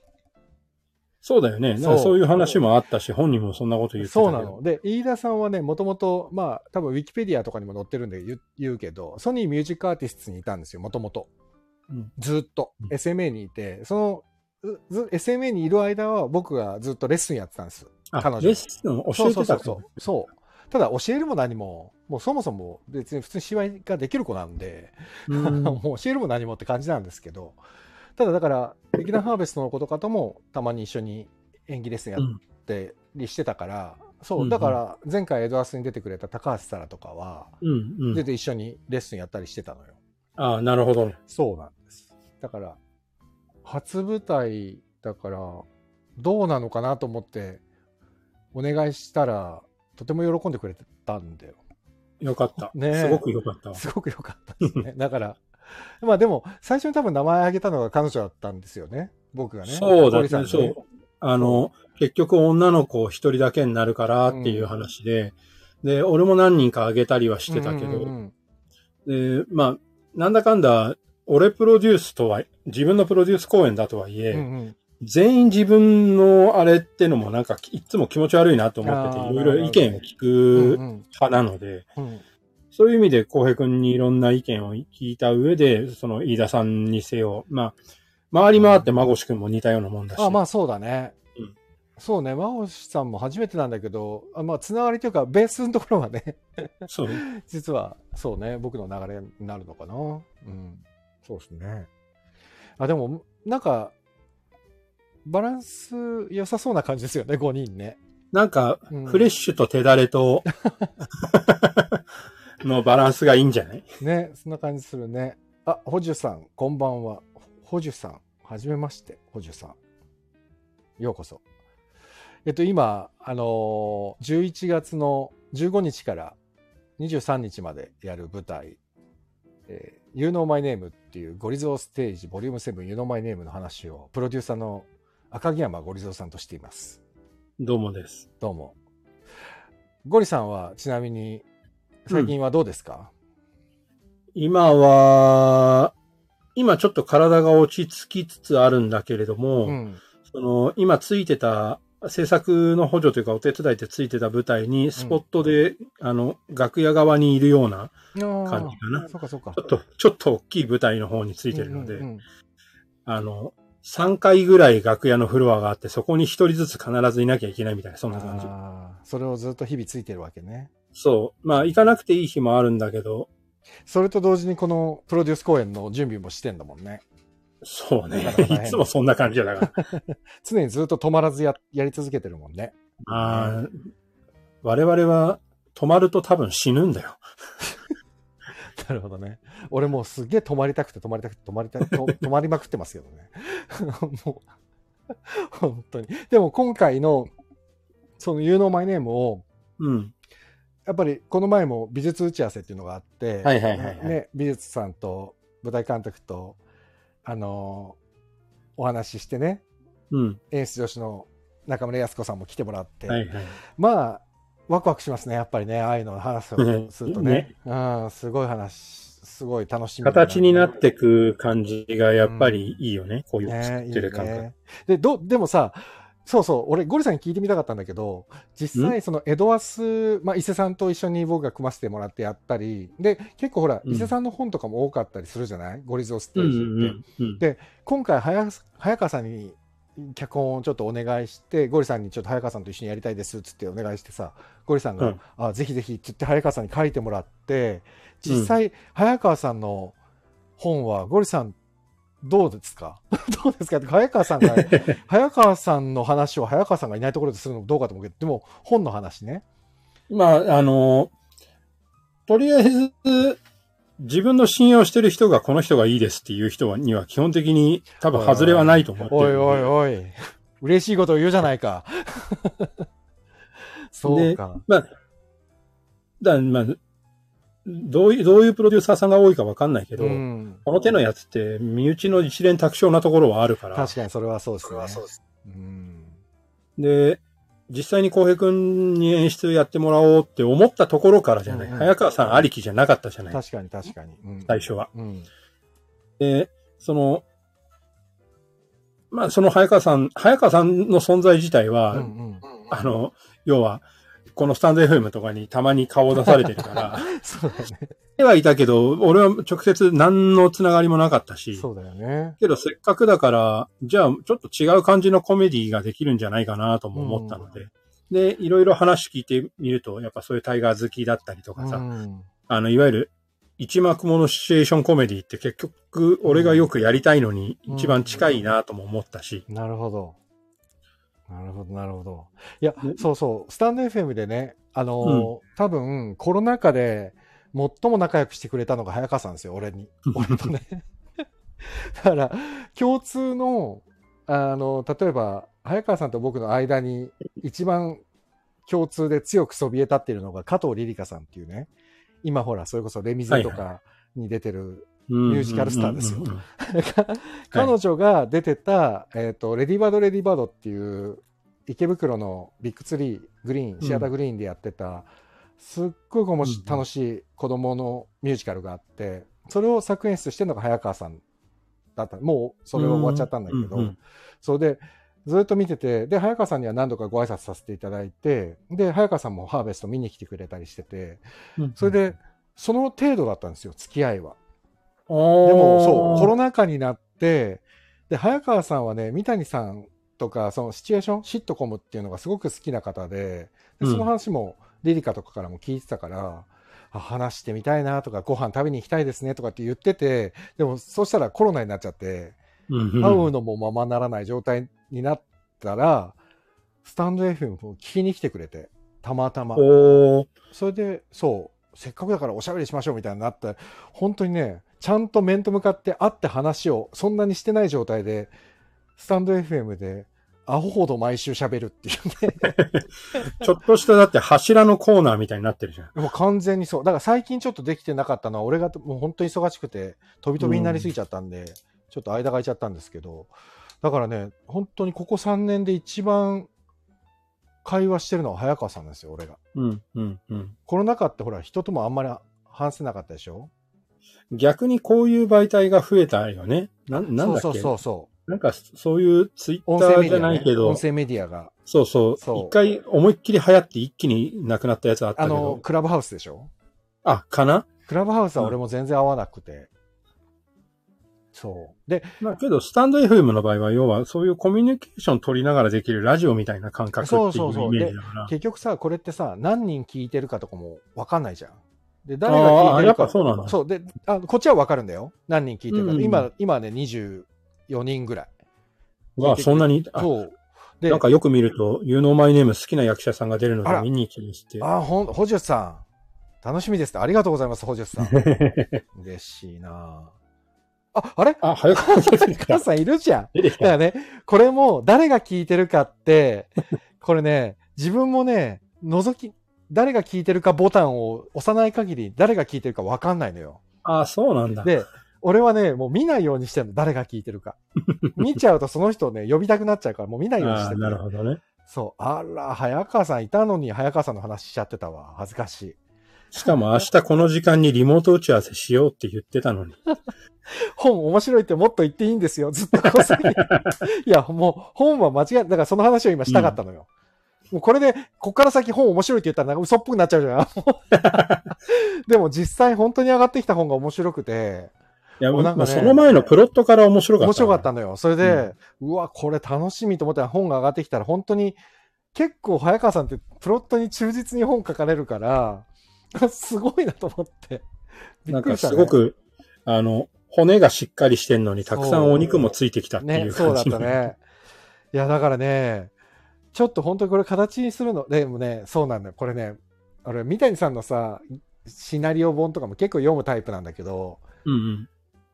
そうだよね。なんそうかそういう話もあったし、本人もそんなこと言ってた。そうなの。で、飯田さんはね、もともと、まあ、多分ウィキペディアとかにも載ってるんで言う言うけど、ソニーミュージックアーティストにいたんですよ、もともと。うんずっとうん。SMA にいて、その、SMA にいる間は僕がずっとレッスンやってたんです。あ彼女レッスン教えてたそうそうそうそう。そう。ただ教えるも何も、もうそもそも別に普通に芝居ができる子なんで、うん もう教えるも何もって感じなんですけど、ただだから、劇団ハーベストの子とかともたまに一緒に演技レッスンやってりしてたから、そうう、んだから前回エドアスに出てくれた高橋沙羅とかは、うん、うん。全然一緒にレッスンやったりしてたのよ。ああ、なるほど。そうなんです。だから、初舞台だから、どうなのかなと思って、お願いしたら、とても喜んでくれてたんだよ。よかった。ねえすごくよかったわ。すごく良かったですね。だから、まあでも、最初に多分名前挙げたのが彼女だったんですよね。僕がね。そうだね、そう。あの、結局女の子一人だけになるからっていう話で、で、俺も何人かあげたりはしてたけど、うんうんで、まあ、なんだかんだ、俺プロデュースとは、自分のプロデュース公演だとはいえ、うんうんうん全員自分のあれってのもなんかいつも気持ち悪いなと思ってて、いろいろ意見を聞うくん派なので、うんそういう意味で浩平君にいろんな意見を聞いた上で、その飯田さんにせよ、まあ、回り回って孫子君も似たようなもんだし。あ、まあそうだね。うんそうね、真星さんも初めてなんだけど、あまあ、つながりというか、ベースのところはね、そう。実は、そうね、僕の流れになるのかな。うん。そうですね。あ、でも、なんか、バランス良さそうな感じですよね、5人ね。なんか、うんフレッシュと手だれと、のバランスがいいんじゃない？ね、そんな感じするね。あ、補助さん、こんばんは。補助さん、はじめまして、補助さん。ようこそ。えっと、今、あのー11月の15日から23日までやる舞台、えー、You Know My Name っていうゴリゾーステージボリューム7 You Know My Name の話をプロデューサーの赤木山ゴリゾーさんとしています。どうもです。どうも。ゴリさんはちなみに最近はどうですか、今は、今ちょっと体が落ち着きつつあるんだけれども、うん。その、今ついてた、制作の補助というかお手伝いでついてた舞台に、スポットで、あの、楽屋側にいるような、感感じかなそうかそうかちょ。っと、ちょっと大きい舞台の方についてるので、あの、3回ぐらい楽屋のフロアがあって、そこに一人ずつ必ずいなきゃいけないみたいな、そんな感じ。それをずっと日々ついてるわけね。そう。まあ、行かなくていい日もあるんだけど、それと同時にこのプロデュース公演の準備もしてんだもんね。そうねいつもそんな感じだから。常にずっと止まらずややり続けてるもんね。あー我々は止まると多分死ぬんだよ。なるほどね。俺もうすげえ止まりたくて止まりたくて止まりたくて、と 止まりまくってますけどね。もう、本当に。でも今回の、その You Know My Name を、うん。やっぱりこの前も美術打ち合わせっていうのがあって、はいはいはいはいね、美術さんと舞台監督と、あのーお話ししてね、うん。演出女子の中村康子さんも来てもらって、はいはい。まあ、ワクワクしますね、やっぱりね、ああいうの話をすると ね。うん、すごい話、すごい楽しみ形になってく感じがやっぱりいいよね。こういうね作ってる感覚。いいねで、ど、でもさ、そうそう、俺、ゴリさんに聞いてみたかったんだけど、実際、その、エドアス、まあ、伊勢さんと一緒に僕が組ませてもらってやったり、で、結構ほら、うん。伊勢さんの本とかも多かったりするじゃない？ゴリゾーステうんう。んうん。で今回早、早川さんに脚本をちょっとお願いして、ゴリさんにちょっと早川さんと一緒にやりたいですっつってお願いしてさ、ゴリさんが、うん。あぜひぜひっつって早川さんに書いてもらって、実際、早川さんの本は、ゴリさん、どうですか？どうですか？って早川さんが、早川さんの話を早川さんがいないところでするのもどうかと思うけど、でも本の話ね。まあ、あの、とりあえず、自分の信用してる人がこの人がいいですっていう人には基本的に多分外れはないと思ってる。おいおいおい。嬉しいことを言うじゃないか。そうか。まあ、だまあ、どういう、どういうプロデューサーさんが多いかわかんないけど、うん。この手のやつって身内の一連卓上なところはあるから、確かにそれはそうですね。うん。で、実際に浩平君に演出やってもらおうって思ったところからじゃない。うんうん早川さんありきじゃなかったじゃない。確かに確かに。うん最初は。うん。で、その、まあ、その早川さん、早川さんの存在自体は、うんうん。あの、要は、このスタンド FM とかにたまに顔を出されてるから、そうだよね。ではいたけど、俺は直接何のつながりもなかったし、そうだよね。けどせっかくだから、じゃあちょっと違う感じのコメディができるんじゃないかなとも思ったので、で、いろいろ話聞いてみると、やっぱそういうタイガー好きだったりとかさ、うん。あの、いわゆる一幕ものシチュエーションコメディって結局俺がよくやりたいのにうん。一番近いなとも思ったし、なるほど。なるほど、なるほど。いやね、そうそう、スタンド FM でね、あのー多分、コロナ禍で最も仲良くしてくれたのが早川さんですよ、俺に。俺とね。だから、共通の、あの、例えば、早川さんと僕の間に一番共通で強くそびえ立っているのが加藤リリカさんっていうね、今ほら、それこそレミゼとはいかに出てるミミュージカルスターですよ。彼女が出てた、えっ、と、レディバード・レディバードっていう池袋のビッグツリー、グリーン、シアターグリーンでやってた、すっごく楽しい子供のミュージカルがあって、それを作演出してるのが早川さんだった。もうそれは終わっちゃったんだけど、うんうんそれで、ずっと見てて、で、早川さんには何度かご挨拶させていただいて、で、早川さんもハーベスト見に来てくれたりしてて、うん。それで、その程度だったんですよ、付き合いは。ででも、そう、コロナ禍になって、で、早川さんはね、三谷さんとか、そのシチュエーション、シットコムっていうのがすごく好きな方で、でその話も、リリカとかからも聞いてたから、あ話してみたいなとか、ご飯食べに行きたいですねとかって言ってて、でも、そしたらコロナになっちゃって、うん会うのもままならない状態になったら、スタンド FM を聞きに来てくれて、たまたま。それで、そう、せっかくだからおしゃべりしましょうみたいになって、本当にね、ちゃんと面と向かって会って話をそんなにしてない状態で、スタンド FM で、アホほど毎週喋るっていうね。ちょっとしただって柱のコーナーみたいになってるじゃん。もう完全にそう。だから最近ちょっとできてなかったのは、俺がもう本当に忙しくて、飛び飛びになりすぎちゃったんで、ちょっと間が空いちゃったんですけど、だからね、本当にここ3年で一番会話してるのは早川さんですよ、俺が。うん、うん、うん。コロナ禍ってほら、人ともあんまり話せなかったでしょ？逆にこういう媒体が増えたよね。な、なんだっけ？そうそうそうそう。なんかそういうツイッ音ターじゃないけど、音声メディアが、そうそうそう一回思いっきり流行って一気になくなったやつあったあの、けど、クラブハウスでしょ？あ、かな？クラブハウスは俺も全然合わなくて。そう。で、まあけど、スタンド FM の場合は、要はそういうコミュニケーション取りながらできるラジオみたいな感覚っていうイそうそうそうメージだから。結局さ、これってさ、何人聞いてるかとかもわかんないじゃん。で、誰が聞いああ、やってるか。ぱそうなんだ。そう。で、あこっちはわかるんだよ。何人聞いてるか。うん今、今ね、24人ぐらい。わあ、そんなに、あそう。で、なんかよく見ると、You know my name 好きな役者さんが出るので見に行きまして。あ、ほん、ホジュスさん。楽しみです。ありがとうございます、ホジュスさん。嬉しいなあ、あれ？あ、早く出てきた。母さんいるじゃん。だからね、これも誰が聞いてるかって、これね、自分もね、覗き、誰が聞いてるかボタンを押さない限り誰が聞いてるかわかんないのよ。あ、そうなんだ。で、俺はね、もう見ないようにしてるの、誰が聞いてるか。見ちゃうとその人をね、呼びたくなっちゃうから、もう見ないようにしてる。あなるほどね。そう。あら、早川さんいたのに、早川さんの話しちゃってたわ。恥ずかしい。しかも明日この時間にリモート打ち合わせしようって言ってたのに。本面白いってもっと言っていいんですよ。ずっとこう先にいや、もう本は間違い、だからその話を今したかったのよ。もうこれで、こっから先本面白いって言ったらなんか嘘っぽくなっちゃうじゃん。でも実際本当に上がってきた本が面白くて、いや、もうなんかねまあその前のプロットから面白かった。面白かったのよ。それで、うわ、これ楽しみと思ったら本が上がってきたら、本当に、結構早川さんってプロットに忠実に本書かれるから、すごいなと思って。びなんかっくりした、ね。すごく、あの、骨がしっかりしてんのに、たくさんお肉もついてきたっていね、うそうだっ。たね。いや、だからね、ちょっと本当にこれ形にするの、でもね、そうなんだよ。これね、俺、三谷さんのさ、シナリオ本とかも結構読むタイプなんだけど、うんうん。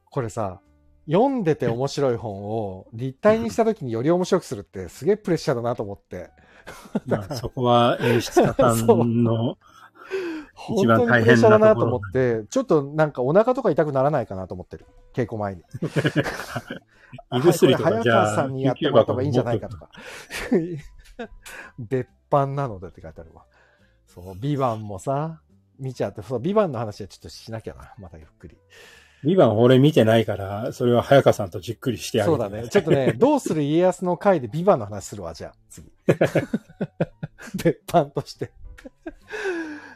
これさ、読んでて面白い本を立体にした時により面白くするってすげえプレッシャーだなと思って。まあ、そこは演出家さんの、本一番当にプレッシャーだなと思って、ちょっとなんかお腹とか痛くならないかなと思ってる。稽古前に。胃薬とか早じゃあ川さんにやってもらった方がいいんじゃないかとか。別版なのでって書いてあるわ。そう、ビバンもさ、見ちゃって、そう、ビバンの話はちょっとしなきゃな。またゆっくり。ビバン俺見てないから、それは早川さんとじっくりしてあげてそうだね。ちょっとね、どうする家康の回でビバンの話するわ、じゃあ、次。別版として。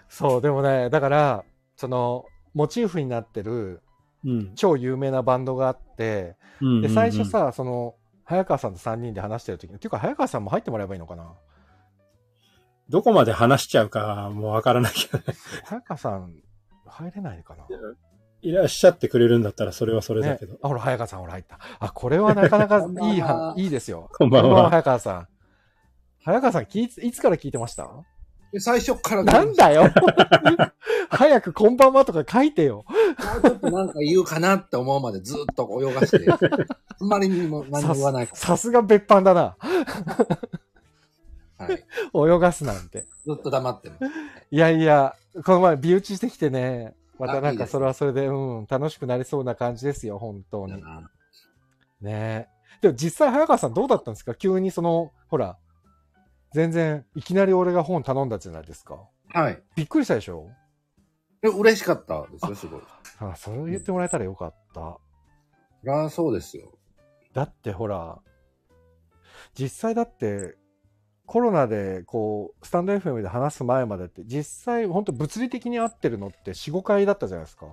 そう、でもね、だから、その、モチーフになってるうん。超有名なバンドがあって、うんで、最初、さ、その、早川さんと3人で話してる時に、っていうか、早川さんも入ってもらえばいいのかな？どこまで話しちゃうかもうわからないけど、早川さん、入れないのかな？いらっしゃってくれるんだったらそれはそれだねけど。、あ、ほら、早川さん、ほら、入った。あ、これはなかなか いいは、いいですよ。こんばんは早川さん。早川さん、いつから聞いてました？で最初からなんだよ 早くこんばんはとか書いてよ。もうちょっとなんか言うかなって思うまでずっと泳がして、あんまりにも何も言わないかさすが別班だな。ら。はい。泳がすなんて。ずっと黙ってる。いやいや、この前、美打ちしてきてね、またなんかそれはそれで、うん、楽しくなりそうな感じですよ、本当に。なねでも実際、早川さんどうだったんですか？急にその、ほら、全然、いきなり俺が本頼んだじゃないですか。はい。びっくりしたでしょ？で嬉しかったですよ、すごい。あ、それを言ってもらえたらよかった。そりゃそうですよ。だってほら、実際だって、コロナでこう、スタンド FM で話す前までって、実際本当物理的に会ってるのって4、5回だったじゃないですか。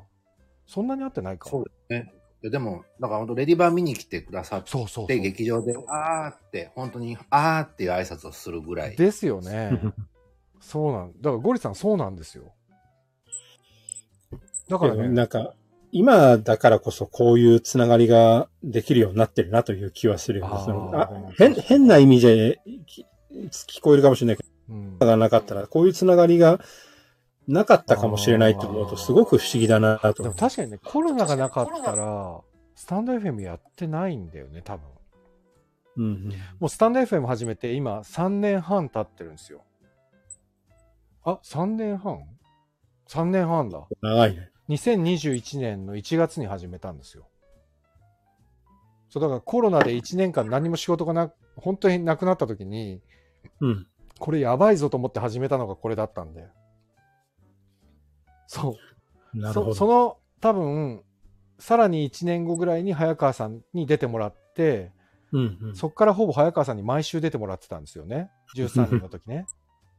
そんなに会ってないか。そうですね。ででも、だから本当レディバー見に来てくださっそうそうそうて、劇場で、あーって、本当に、あーっていう挨拶をするぐらい。ですよね。そうなんだからゴリさんそうなんですよ。だからね、なんか、今だからこそこういうつながりができるようになってるなという気はするよね。あーそのあ変変な意味でき聞こえるかもしれないけうんど、がなかったら、こういうつながりがなかったかもしれないと思うと、すごく不思議だなとでも確かにね、コロナがなかったら、スタンド FM やってないんだよね、多分。うんうんもうスタンド FM 始めて今3年半経ってるんですよ。あ、3年半 ?3 年半だ。長いね。2021年の1月に始めたんですよ。そう、だからコロナで1年間何も仕事がな、本当になくなった時に、うん。これやばいぞと思って始めたのがこれだったんで。そう。なるほど。そその多分、さらに1年後ぐらいに早川さんに出てもらって、うんうん、そっからほぼ早川さんに毎週出てもらってたんですよね。13人の時ね。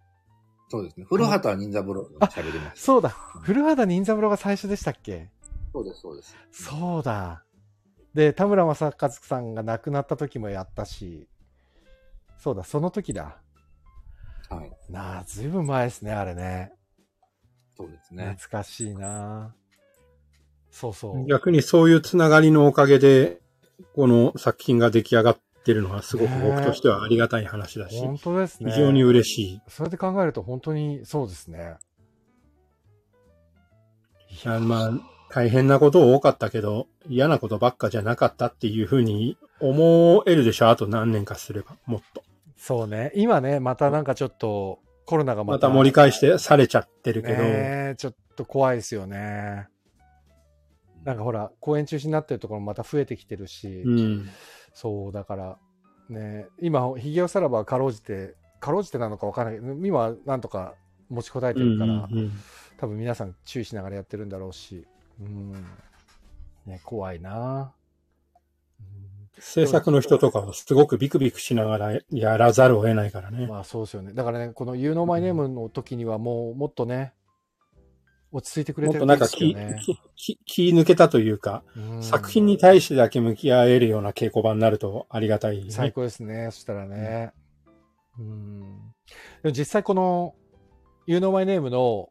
そうですね。古畑任三郎が喋りました。そうだ。古畑任三郎が最初でしたっけ？そうです、そうです。そうだ。で、田村正和さんが亡くなった時もやったし、そうだ、その時だ。はい。なあ、ずいぶん前ですね、あれね。そうですね。懐かしいなそうそう。逆にそういうつながりのおかげで、この作品が出来上がってるのはすごく僕としてはありがたい話だし、本当ですね。非常に嬉しい。それで考えると本当にそうですね。いやあまあ、大変なこと多かったけど、嫌なことばっかじゃなかったっていうふうに思えるでしょあと何年かすれば、もっと。そうね。今ね、またなんかちょっとコロナがまた。また盛り返してされちゃってるけど、ねえちょっと怖いですよね。なんかほら、公演中止になってるところもまた増えてきてるし、うん。そう、だから、ね、今、ヒゲをさらばかろうじて、かろうじてなのかわからないけど、今はなんとか持ちこたえてるから、うんうんうん多分皆さん注意しながらやってるんだろうし、うん。ね、怖いなうん制作の人とかはすごくビクビクしながらやらざるを得ないからね。まあそうですよね。だからね、この You Know My Name の時にはもうもっとね、落ち着いてくれもってとるなんか気、ですよね。気気気抜けたというか、うん作品に対してだけ向き合えるような稽古場になるとありがたい、ね。最高ですね。そしたらね。うん。でも実際この、You Know My Name の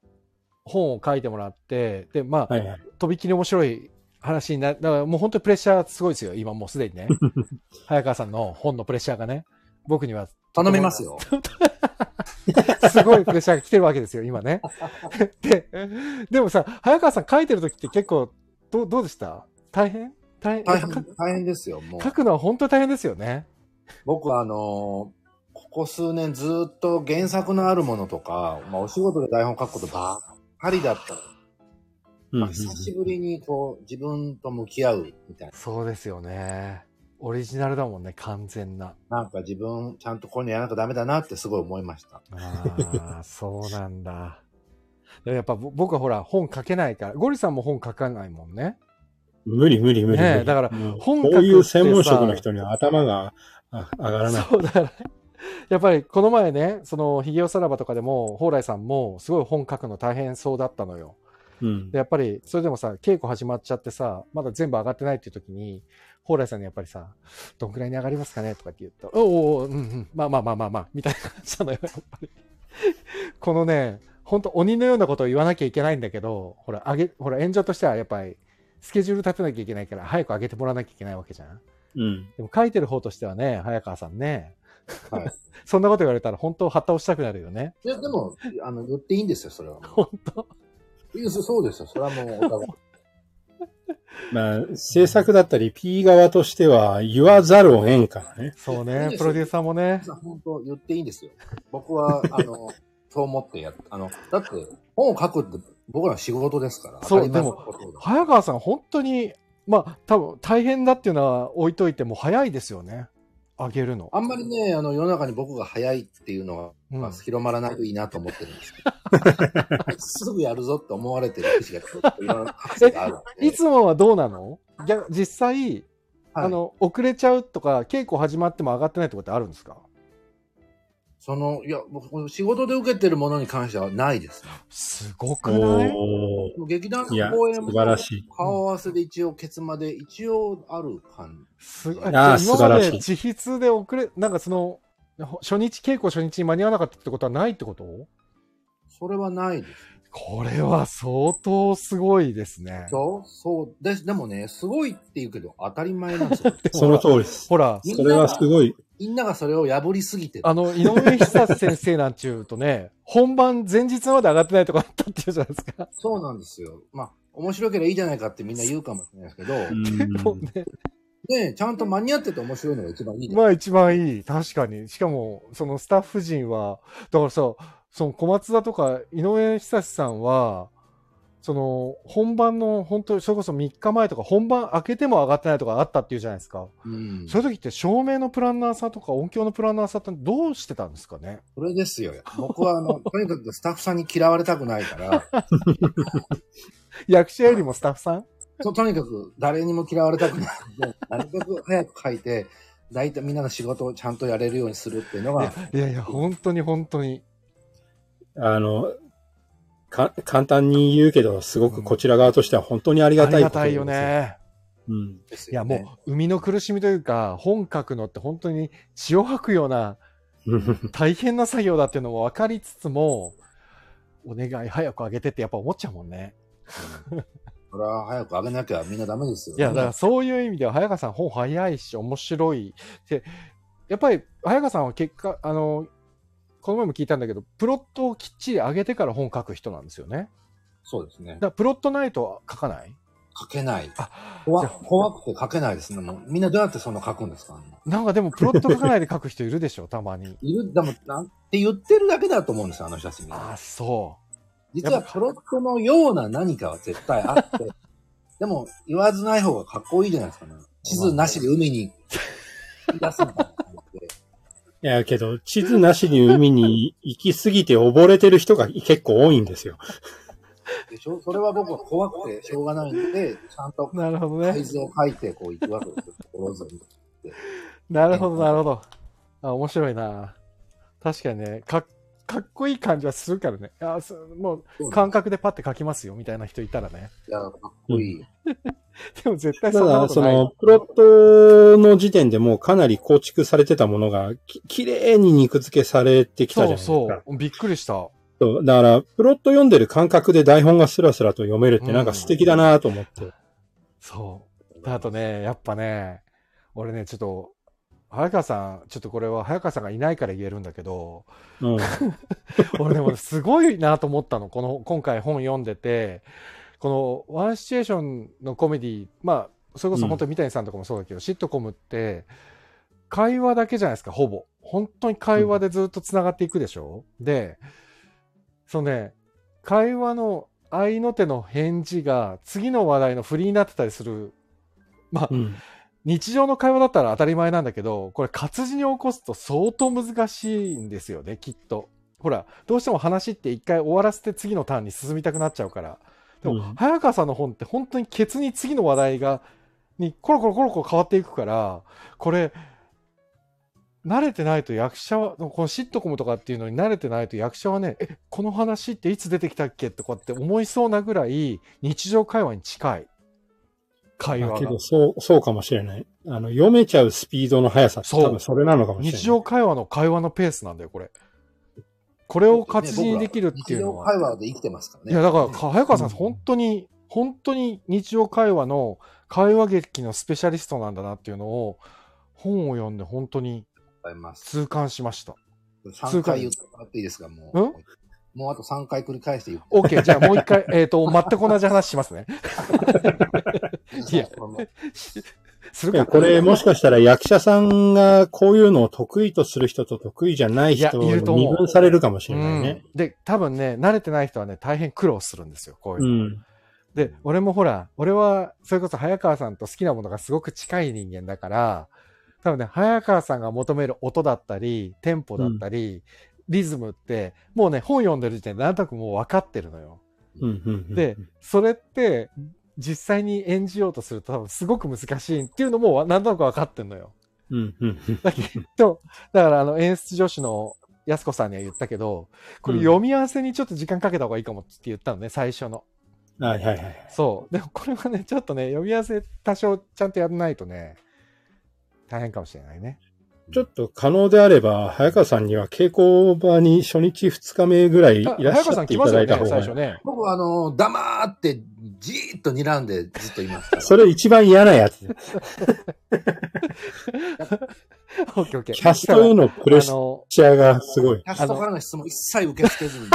本を書いてもらって、で、まあ、はいはい。とびきり面白い話になだからもう本当にプレッシャーすごいですよ。今もうすでにね。早川さんの本のプレッシャーがね。僕には頼みますよ。すごいプレッシャーが来てるわけですよ、今ね。で、でもさ、早川さん書いてる時って結構、どうどうでした？大変？大変？大変、ですよ、もう。書くのは本当に大変ですよね。僕はあのーここ数年ずっと原作のあるものとか、まあお仕事で台本書くことばっかりだった。うんまあ、久しぶりにこう自分と向き合うみたいそうですよね。オリジナルだもんね、完全な。な。なんか自分ちゃんとこういうのやらなきゃダメだなってすごい思いました。ああ、そうなんだ。でもやっぱぼ僕はほら、本書けないから、ゴリさんも本書かないもんね。無理無理無理無理。ねえだから本こういう専門職の人には頭があ上がらない。そうだから、やっぱりこの前ね、その、ヒゲオさらばとかでも、蓬莱さんもすごい本書くの大変そうだったのよ。うんで、。やっぱり、それでもさ、稽古始まっちゃってさ、まだ全部上がってないっていう時に、蓬莱さんにやっぱりさ、どんくらいに上がりますかね？とかって言ったら、おうおう、うんうん、まあまあまあまあまあ、みたいな感じなのよ、やっぱり。このね、本当鬼のようなことを言わなきゃいけないんだけど、ほら、上げ、ほら、演者としてはやっぱり、スケジュール立てなきゃいけないから、早く上げてもらわなきゃいけないわけじゃん。うん。でも書いてる方としてはね、早川さんね、はい。そんなこと言われたら本当、旗をしたくなるよね。いや、でも、あの、言っていいんですよ、それはも本当そそうですよ、それはもうお互い。まあ、制作だったり P 側としては言わざるを得んからね。そうねプロデューサーもね。本当言っていいんですよ。僕は、あの、そう思ってやっあの、だって、本を書くって僕らの仕事ですから。そう当たり前のことだ早川さん、本当に、まあ、多分大変だっていうのは置いといても早いですよね。あげるの？あんまりね、あの、世の中に僕が早いっていうのは、うんまあ、広まらないといいなと思ってるんですけど。すぐやるぞって思われてる節がちょっといろんながある。いつもはどうなの？逆実際、はいあの、遅れちゃうとか、稽古始まっても上がってないってことあるんですか？その、いや、僕、仕事で受けてるものに関してはないですね。すごくない？お劇団の公演も素晴らしい。顔合わせで一応、ケツまで一応ある感すごい。らしい自筆で遅れ、なんかその、初日、稽古初日に間に合わなかったってことはないってこと？じ。それはないです。これは相当すごいですね。そうそう。で、でもね、すごいって言うけど、当たり前なんですよ。その通りです。ほら、それはすごい。みんながそれを破りすぎてる。あの、井上久先生なんちゅうとね、本番前日まで上がってないとこあったっていうじゃないですか。そうなんですよ。まあ、面白ければいいじゃないかってみんな言うかもしれないですけど、ね、ね、ちゃんと間に合ってて面白いのが一番いい。まあ一番いい。確かに。しかも、そのスタッフ陣は、だからさ、その小松田とか井上久志さんは、その、本番の本当にそれこそ3日前とか、本番開けても上がってないとかあったっていうじゃないですか。うん。そういう時って照明のプランナーさんとか音響のプランナーさんってどうしてたんですかね？それですよ。僕は、あの、とにかくスタッフさんに嫌われたくないから、役者よりもスタッフさん？そうとにかく誰にも嫌われたくないので、なるべく早く書いて、大体みんなの仕事をちゃんとやれるようにするっていうのが、いやいや、本当に本当に。あの、か、簡単に言うけど、すごくこちら側としては本当にありあがたいことりがたいよ。ね。うん。ですいや。もう、生みの苦しみというか、本書くのって本当に血を吐くような 大変な作業だっていうのも分かりつつも、お願い早く上げてってやっぱ思っちゃうもんね。それは早く上げなきゃみんなダメですよ、いや、だからそういう意味では早川さん本早いし面白い。で、やっぱり早川さんは結果、あの、この前も聞いたんだけど、プロットをきっちり上げてから本書く人なんですよね。そうですねだか。らプロットないと書かない？書けない。あ怖怖くて書けないですね。もうみんなどうやってそんな書くんですか？ななんかでもプロット書かないで書く人いるでしょ、たまに。いる、でも、なんて言ってるだけだと思うんですよ、あの人たちみんなああ、そ実はプロットのような何かは絶対あって、でも言わずない方がかっこいいじゃないですかね。地図なしで海に出すみたいな感じで。いや、けど、地図なしに海に行き過ぎて溺れてる人が結構多いんですよ。でしょ？それは僕は怖くて しょうがないんで、ちゃんとう。なるほどね海。図を書いてこう行くわけですよ。心ずに。なるほど、なるほど。あ、面白いな。確かにね、か、かっこいい感じはするからね。あそもう、そう感覚でパッて書きますよ、みたいな人いたらね。いや、かっこいい。でも絶対たそんなだ、ことない。その、プロットの時点でもうかなり構築されてたものが、き綺麗に肉付けされてきたじゃそうないですか。そう。びっくりした。そうだから、プロット読んでる感覚で台本がスラスラと読めるってなんか素敵だなと思って。そう。であとね、やっぱね、俺ね、ちょっと、早川さん、ちょっとこれは早川さんがいないから言えるんだけど、うん。俺でもすごいなと思ったの。この、今回本読んでて、このワンシチュエーションのコメディ、まあ、それこそ本当に三谷さんとかもそうだけど、シットコムって、会話だけじゃないですか、ほぼ。本当に会話でずっと繋がっていくでしょ、で、そのね、会話の合いの手の返事が次の話題の振りになってたりする。まあ、うん。日常の会話だったら当たり前なんだけど、これ活字に起こすと相当難しいんですよね、きっと。ほら、どうしても話って一回終わらせて次のターンに進みたくなっちゃうから。でも、うん早川さんの本って本当にケツに次の話題が、にコロコロコロコロ変わっていくから、これ、慣れてないと役者は、このシットコムとかっていうのに慣れてないと役者はね、え、この話っていつ出てきたっけとかって思いそうなぐらい日常会話に近い。会話がだけど、。そう、そうかもしれない。あの、読めちゃうスピードの速さってそう多分それなのかもしれない。日常会話の会話のペースなんだよ、これ。これを活字にできるっていうのは。日常会話で生きてますからね。いや、だから、早川さん、うん本当に、本当に日常会話の会話劇のスペシャリストなんだなっていうのを、本を読んで本当に。痛感しました。3回言ってもらっていいですか、もう。うんもうあと3回繰り返して言って。OK、じゃあもう一回、えっと、全く同じ話しますね。いやするかこれもしかしたら役者さんがこういうのを得意とする人と得意じゃない人いやいると思うに二分されるかもしうれないね。ん。で、多分ね、慣れてない人はね、大変苦労するんですよ、こういううの。ん。で、俺もほら、俺は、それこそ早川さんと好きなものがすごく近い人間だから、多分ね、早川さんが求める音だったり、テンポだったり、リズムって、もうね、本読んでる時点でなんとなくもう分かってるのよ。で、それって、実際に演じようとすると多分すごく難しいっていうのもなんとなく分かってんのよ。だけど、だからあの演出助手の安子さんには言ったけど、これ読み合わせにちょっと時間かけた方がいいかもって言ったのね、最初の。はいはいはい。そう。でもこれはね、ちょっとね、読み合わせ多少ちゃんとやらないとね、大変かもしれないね。ちょっと可能であれば、早川さんには稽古場に初日二日目ぐらいいあらっ早川さんしゃってい来ますよね、ただいた方が、最初ね。僕はあの、黙ってじーっと睨んでずっといますから。それ一番嫌なやつ。オッケーオッケー。キャストへのプレッシャーがすごい。キャストからの質問一切受け付けずに。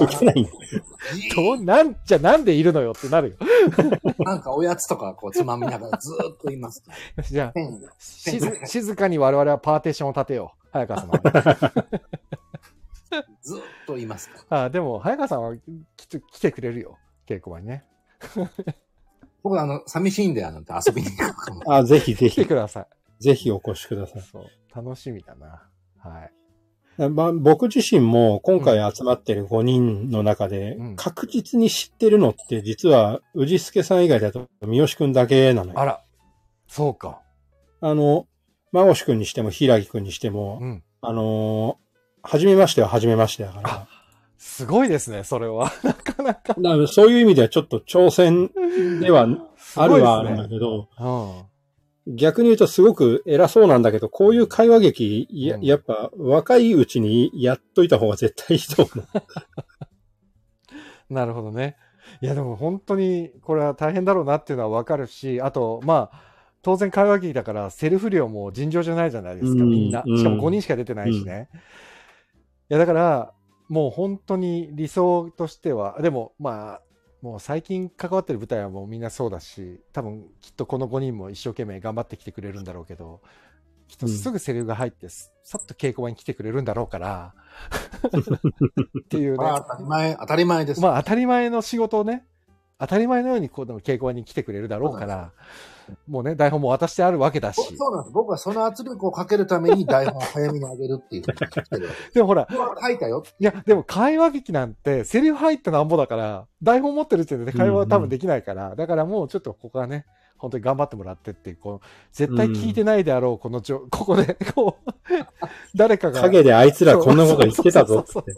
受けないん どうなん、じゃあなんでいるのよってなるよ。ー なんかおやつとかこうつまみながらずーっといます。じゃあ、静静かに我々はパーテーションを立てよう。早川さんの方に。ずーっといます。あでも、早川さんはきっと来てくれるよ。稽古場にね。僕あの、寂しいんで、あの、遊びに行くかも。あ、ぜひぜ来てひ、くださぜひお越しください。い。そう。楽しみだな。はい。まあ、僕自身も今回集まってる5人の中でうん確実に知ってるのって実は氏助さん以外だと三好くんだけなのよ。あら。そうか。あの、真越くんにしても平木くんにしても、うん。あのー、初めましては初めましてだからあ。すごいですね、それは。なかなか。そういう意味ではちょっと挑戦ではあるはあるんだね。けど、うん。逆に言うとすごく偉そうなんだけど、こういう会話劇、やうんやっぱ若いうちにやっといた方が絶対いいと思う。なるほどね。いや、でも本当にこれは大変だろうなっていうのはわかるし、あと、まあ、当然会話劇だからセルフ量も尋常じゃないじゃないですか、うんみんな。うんしかも5人しか出てないしね。いや、だから、もう本当に理想としては、でもまあ、もう最近関わってる舞台はもうみんなそうだし、多分きっとこの5人も一生懸命頑張ってきてくれるんだろうけど、きっとすぐセリフが入って、さっと稽古場に来てくれるんだろうから、っていうね。まあ、当たり前、当たり前です。まあ当たり前の仕事をね、当たり前のようにこの稽古場に来てくれるだろうから、もうね、台本も渡してあるわけだし。そうなんです。僕はその圧力をかけるために台本を早めに上げるっていうです。でもほら、僕は書いたよ。いや、でも会話劇なんて、セリフ入ってなんぼだから、台本持ってる時点で会話は多分できないから、だからもうちょっとここはね、本当に頑張ってもらってっていう、こう、絶対聞いてないであろう、このじょ、ここで、こう、誰かが。影であいつらこんなこと言ってたぞって。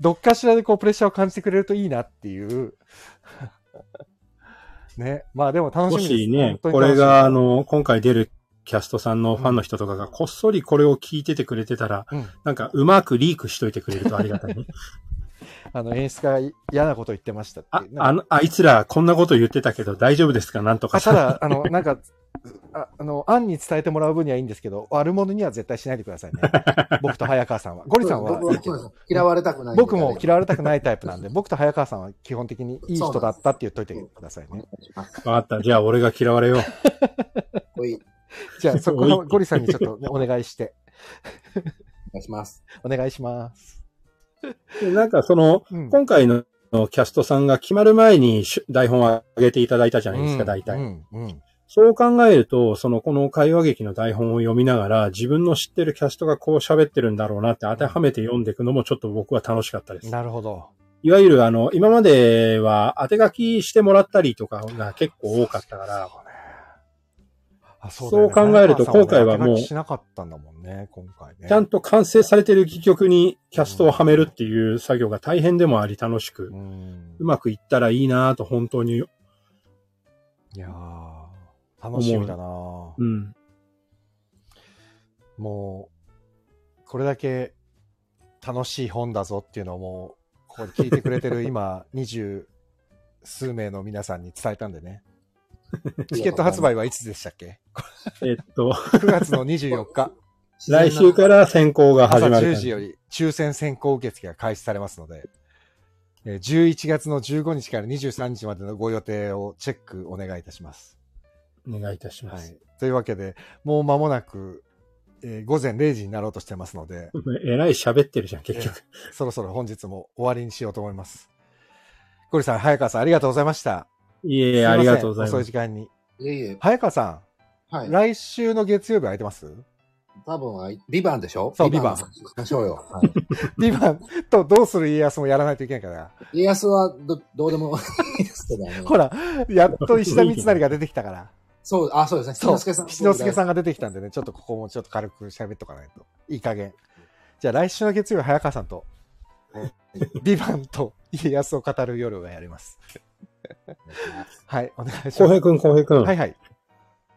どっかしらでこう、プレッシャーを感じてくれるといいなっていう。ね。まあでも楽しもみです。しね、本当に楽しみこれが、あ、の、今回出るキャストさんのファンの人とかがこっそりこれを聞いててくれてたら、うん。なんかうまくリークしといてくれるとありがたいね。あの、演出家が嫌なこと言ってましたってああの、あいつらこんなこと言ってたけど大丈夫ですか？なんとかあただ、あの、なんか、ああの、案に伝えてもらう分にはいいんですけど、悪者には絶対しないでくださいね。僕と早川さんは。ゴリさんは僕い嫌われたくない。僕も嫌われたくないタイプなんで、僕と早川さんは基本的にいい人だったって言っといてくださいね。わかった。じゃあ俺が嫌われよう。おい、じゃあ、そこのゴリさんにちょっとね、お願いして。お願いします。お願いします。でなんかその、うん今回のキャストさんが決まる前にし台本を上げていただいたじゃないですか、大体。うん、うん。そう考えると、そのこの会話劇の台本を読みながら、自分の知ってるキャストがこう喋ってるんだろうなって当てはめて読んでいくのもちょっと僕は楽しかったです。なるほど。いわゆるあの、今までは当て書きしてもらったりとかが結構多かったから、そうね。あ、そう考えると今回はもう早川さんね手書きしなかったんだもんね、今回ね。ちゃんと完成されてる戯曲にキャストをはめるっていう作業が大変でもあり楽しくう、んう。まくいったらいいなと本当に、いやー楽しみだなうん。もう、これだけ楽しい本だぞっていうのをもう、ここで聞いてくれてる 今、二十数名の皆さんに伝えたんでね。チケット発売はいつでしたっけ？えっと、?9 月の24日、来週から選考が朝始まる10時より抽選先行受付が開始されますので、えー11月の15日から23日までのご予定をチェックお願いいたします。お願いいたしまはす。い。というわけで、もう間もなく、えー午前0時になろうとしてますので、えらい喋ってるじゃん、結局。そろそろ本日も終わりにしようと思います。ゴリさん、早川さん、ありがとうございました。いえいえ、ありがとうござい遅ます。い時間に。いえいえ、早川さはいん、。来週の月曜日空いてます？多分は、ビバンでしょ？そうビバンしましょうよ。はいビバンとどうする家康もやらないといけないから。家康はど、どうでもいいですけどね。ほら、やっと石田三成が出てきたから。そう、あ、そうですね。そう。之助さん。七之助さんが出てきたんでね、ちょっとここもちょっと軽く喋っとかないと。いい加減。じゃあ来週の月曜日、早川さんと、ビバンと家康を語る夜をやります。はい、お願いしま浩平くん、浩平くん。す。はいはい。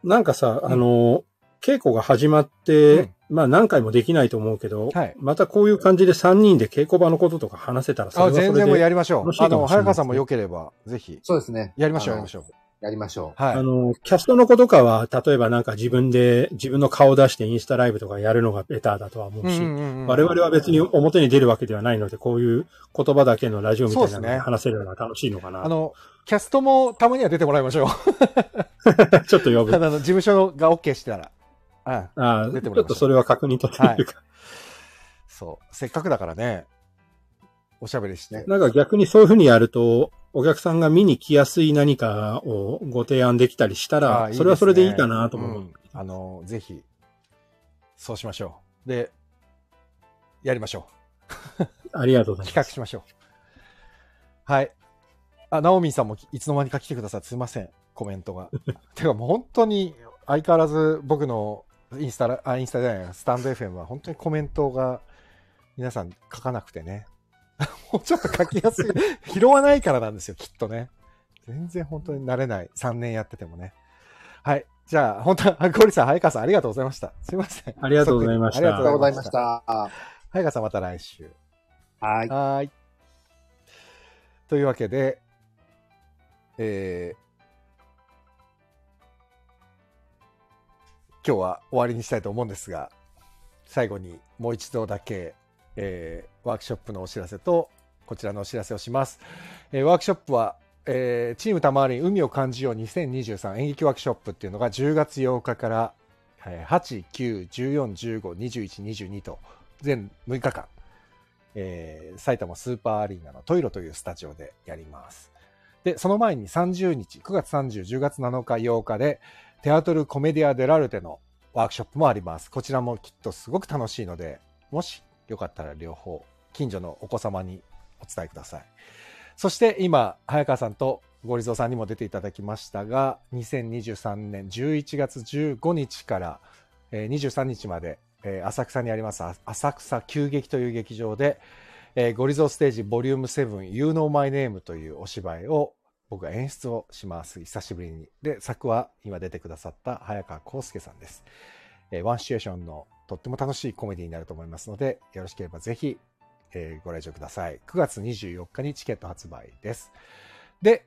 なんかさ、うんあの、稽古が始まって、まあ何回もできないと思うけど、はいまたこういう感じで3人で稽古場のこととか話せたら、それあ、はそれで全然もうやりましょうあの、早川さんも良ければ、ぜひ、そうですね。やりましょう、やりましょう。やりましょはい。あの、キャストの子とかは、例えばなんか自分で、自分の顔を出してインスタライブとかやるのがベターだとは思うし、我我々は別に表に出るわけではないので、こういう言葉だけのラジオみたいなの話せるのが楽しいのかな。あの、キャストもたまには出てもらいましょう。ちょっと呼ぶ。あの、事務所が OK してたら。うん。ああち出てもらいましょうょっとそれは確認取ってみるか。そう。せっかくだからね、おしゃべりして。なんか逆にそういうふうにやると、お客さんが見に来やすい何かをご提案できたりしたあら、いいねそれはそれでいいかなと思う。んあの、ぜひ、そうしましょう。で、やりましょありがとうごう。ざいます。企画しましょう。はい。あ、ナオミンさんもいつの間にか来てくださってすいません。コメントが。てかもう本当に相変わらず僕のインスタラ、あ、インスタじゃない、スタンド FM は本当にコメントが皆さん書かなくてね。もうちょっと書きやすい。拾わないからなんですよ、きっとね。全然本当に慣れない。3年やっててもね。はい。じゃあ、本当は、ゴリさん、早川さん、ありがとうございました。すいません。ありがとうございましたありがとうございました。た。早川さん、また来週。はい。はーい。というわけで、えー今日は終わりにしたいと思うんですが、最後にもう一度だけ、えーワークショップのお知らせと、こちらのお知らせをします。えーワークショップは、えーチームたまわり海を感じよう2023演劇ワークショップっていうのが10月8日から、えー8、9、14、15、21、22と全6日間、えー埼玉スーパーアリーナのトイロというスタジオでやります。で、その前に30日、9月30、10月7日、8日で、テアトルコメディア・デラルテのワークショップもあります。こちらもきっとすごく楽しいので、もしよかったら両方、近所のお子様にお伝えください。そして今、早川さんとゴリゾーさんにも出ていただきましたが、2023年11月15日から、23日まで、浅草にあります浅草急劇という劇場で、ゴリゾーステージボリューム7 You Know My Name というお芝居を僕が演出をします。久しぶりに。で、作は今出てくださった早川康介さんです。ワンシチュエーションのとっても楽しいコメディになると思いますので、よろしければぜひ、えーご来場ください。9月24日にチケット発売です。で、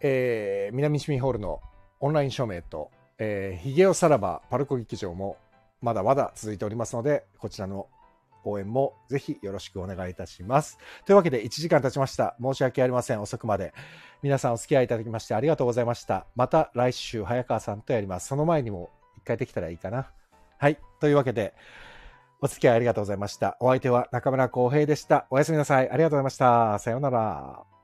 えー南市民ホールのオンライン署名と、えー、ヒゲオさらばパルコ劇場もまだまだ続いておりますので、こちらの応援もぜひよろしくお願いいたします。というわけで1時間経ちました。申し訳ありません。遅くまで。皆さんお付き合いいただきましてありがとうございました。また来週早川さんとやります。その前にも一回できたらいいかな。はい。というわけで、お付き合いありがとうございました。お相手は中村浩平でした。おやすみなさい。ありがとうございました。さようなら。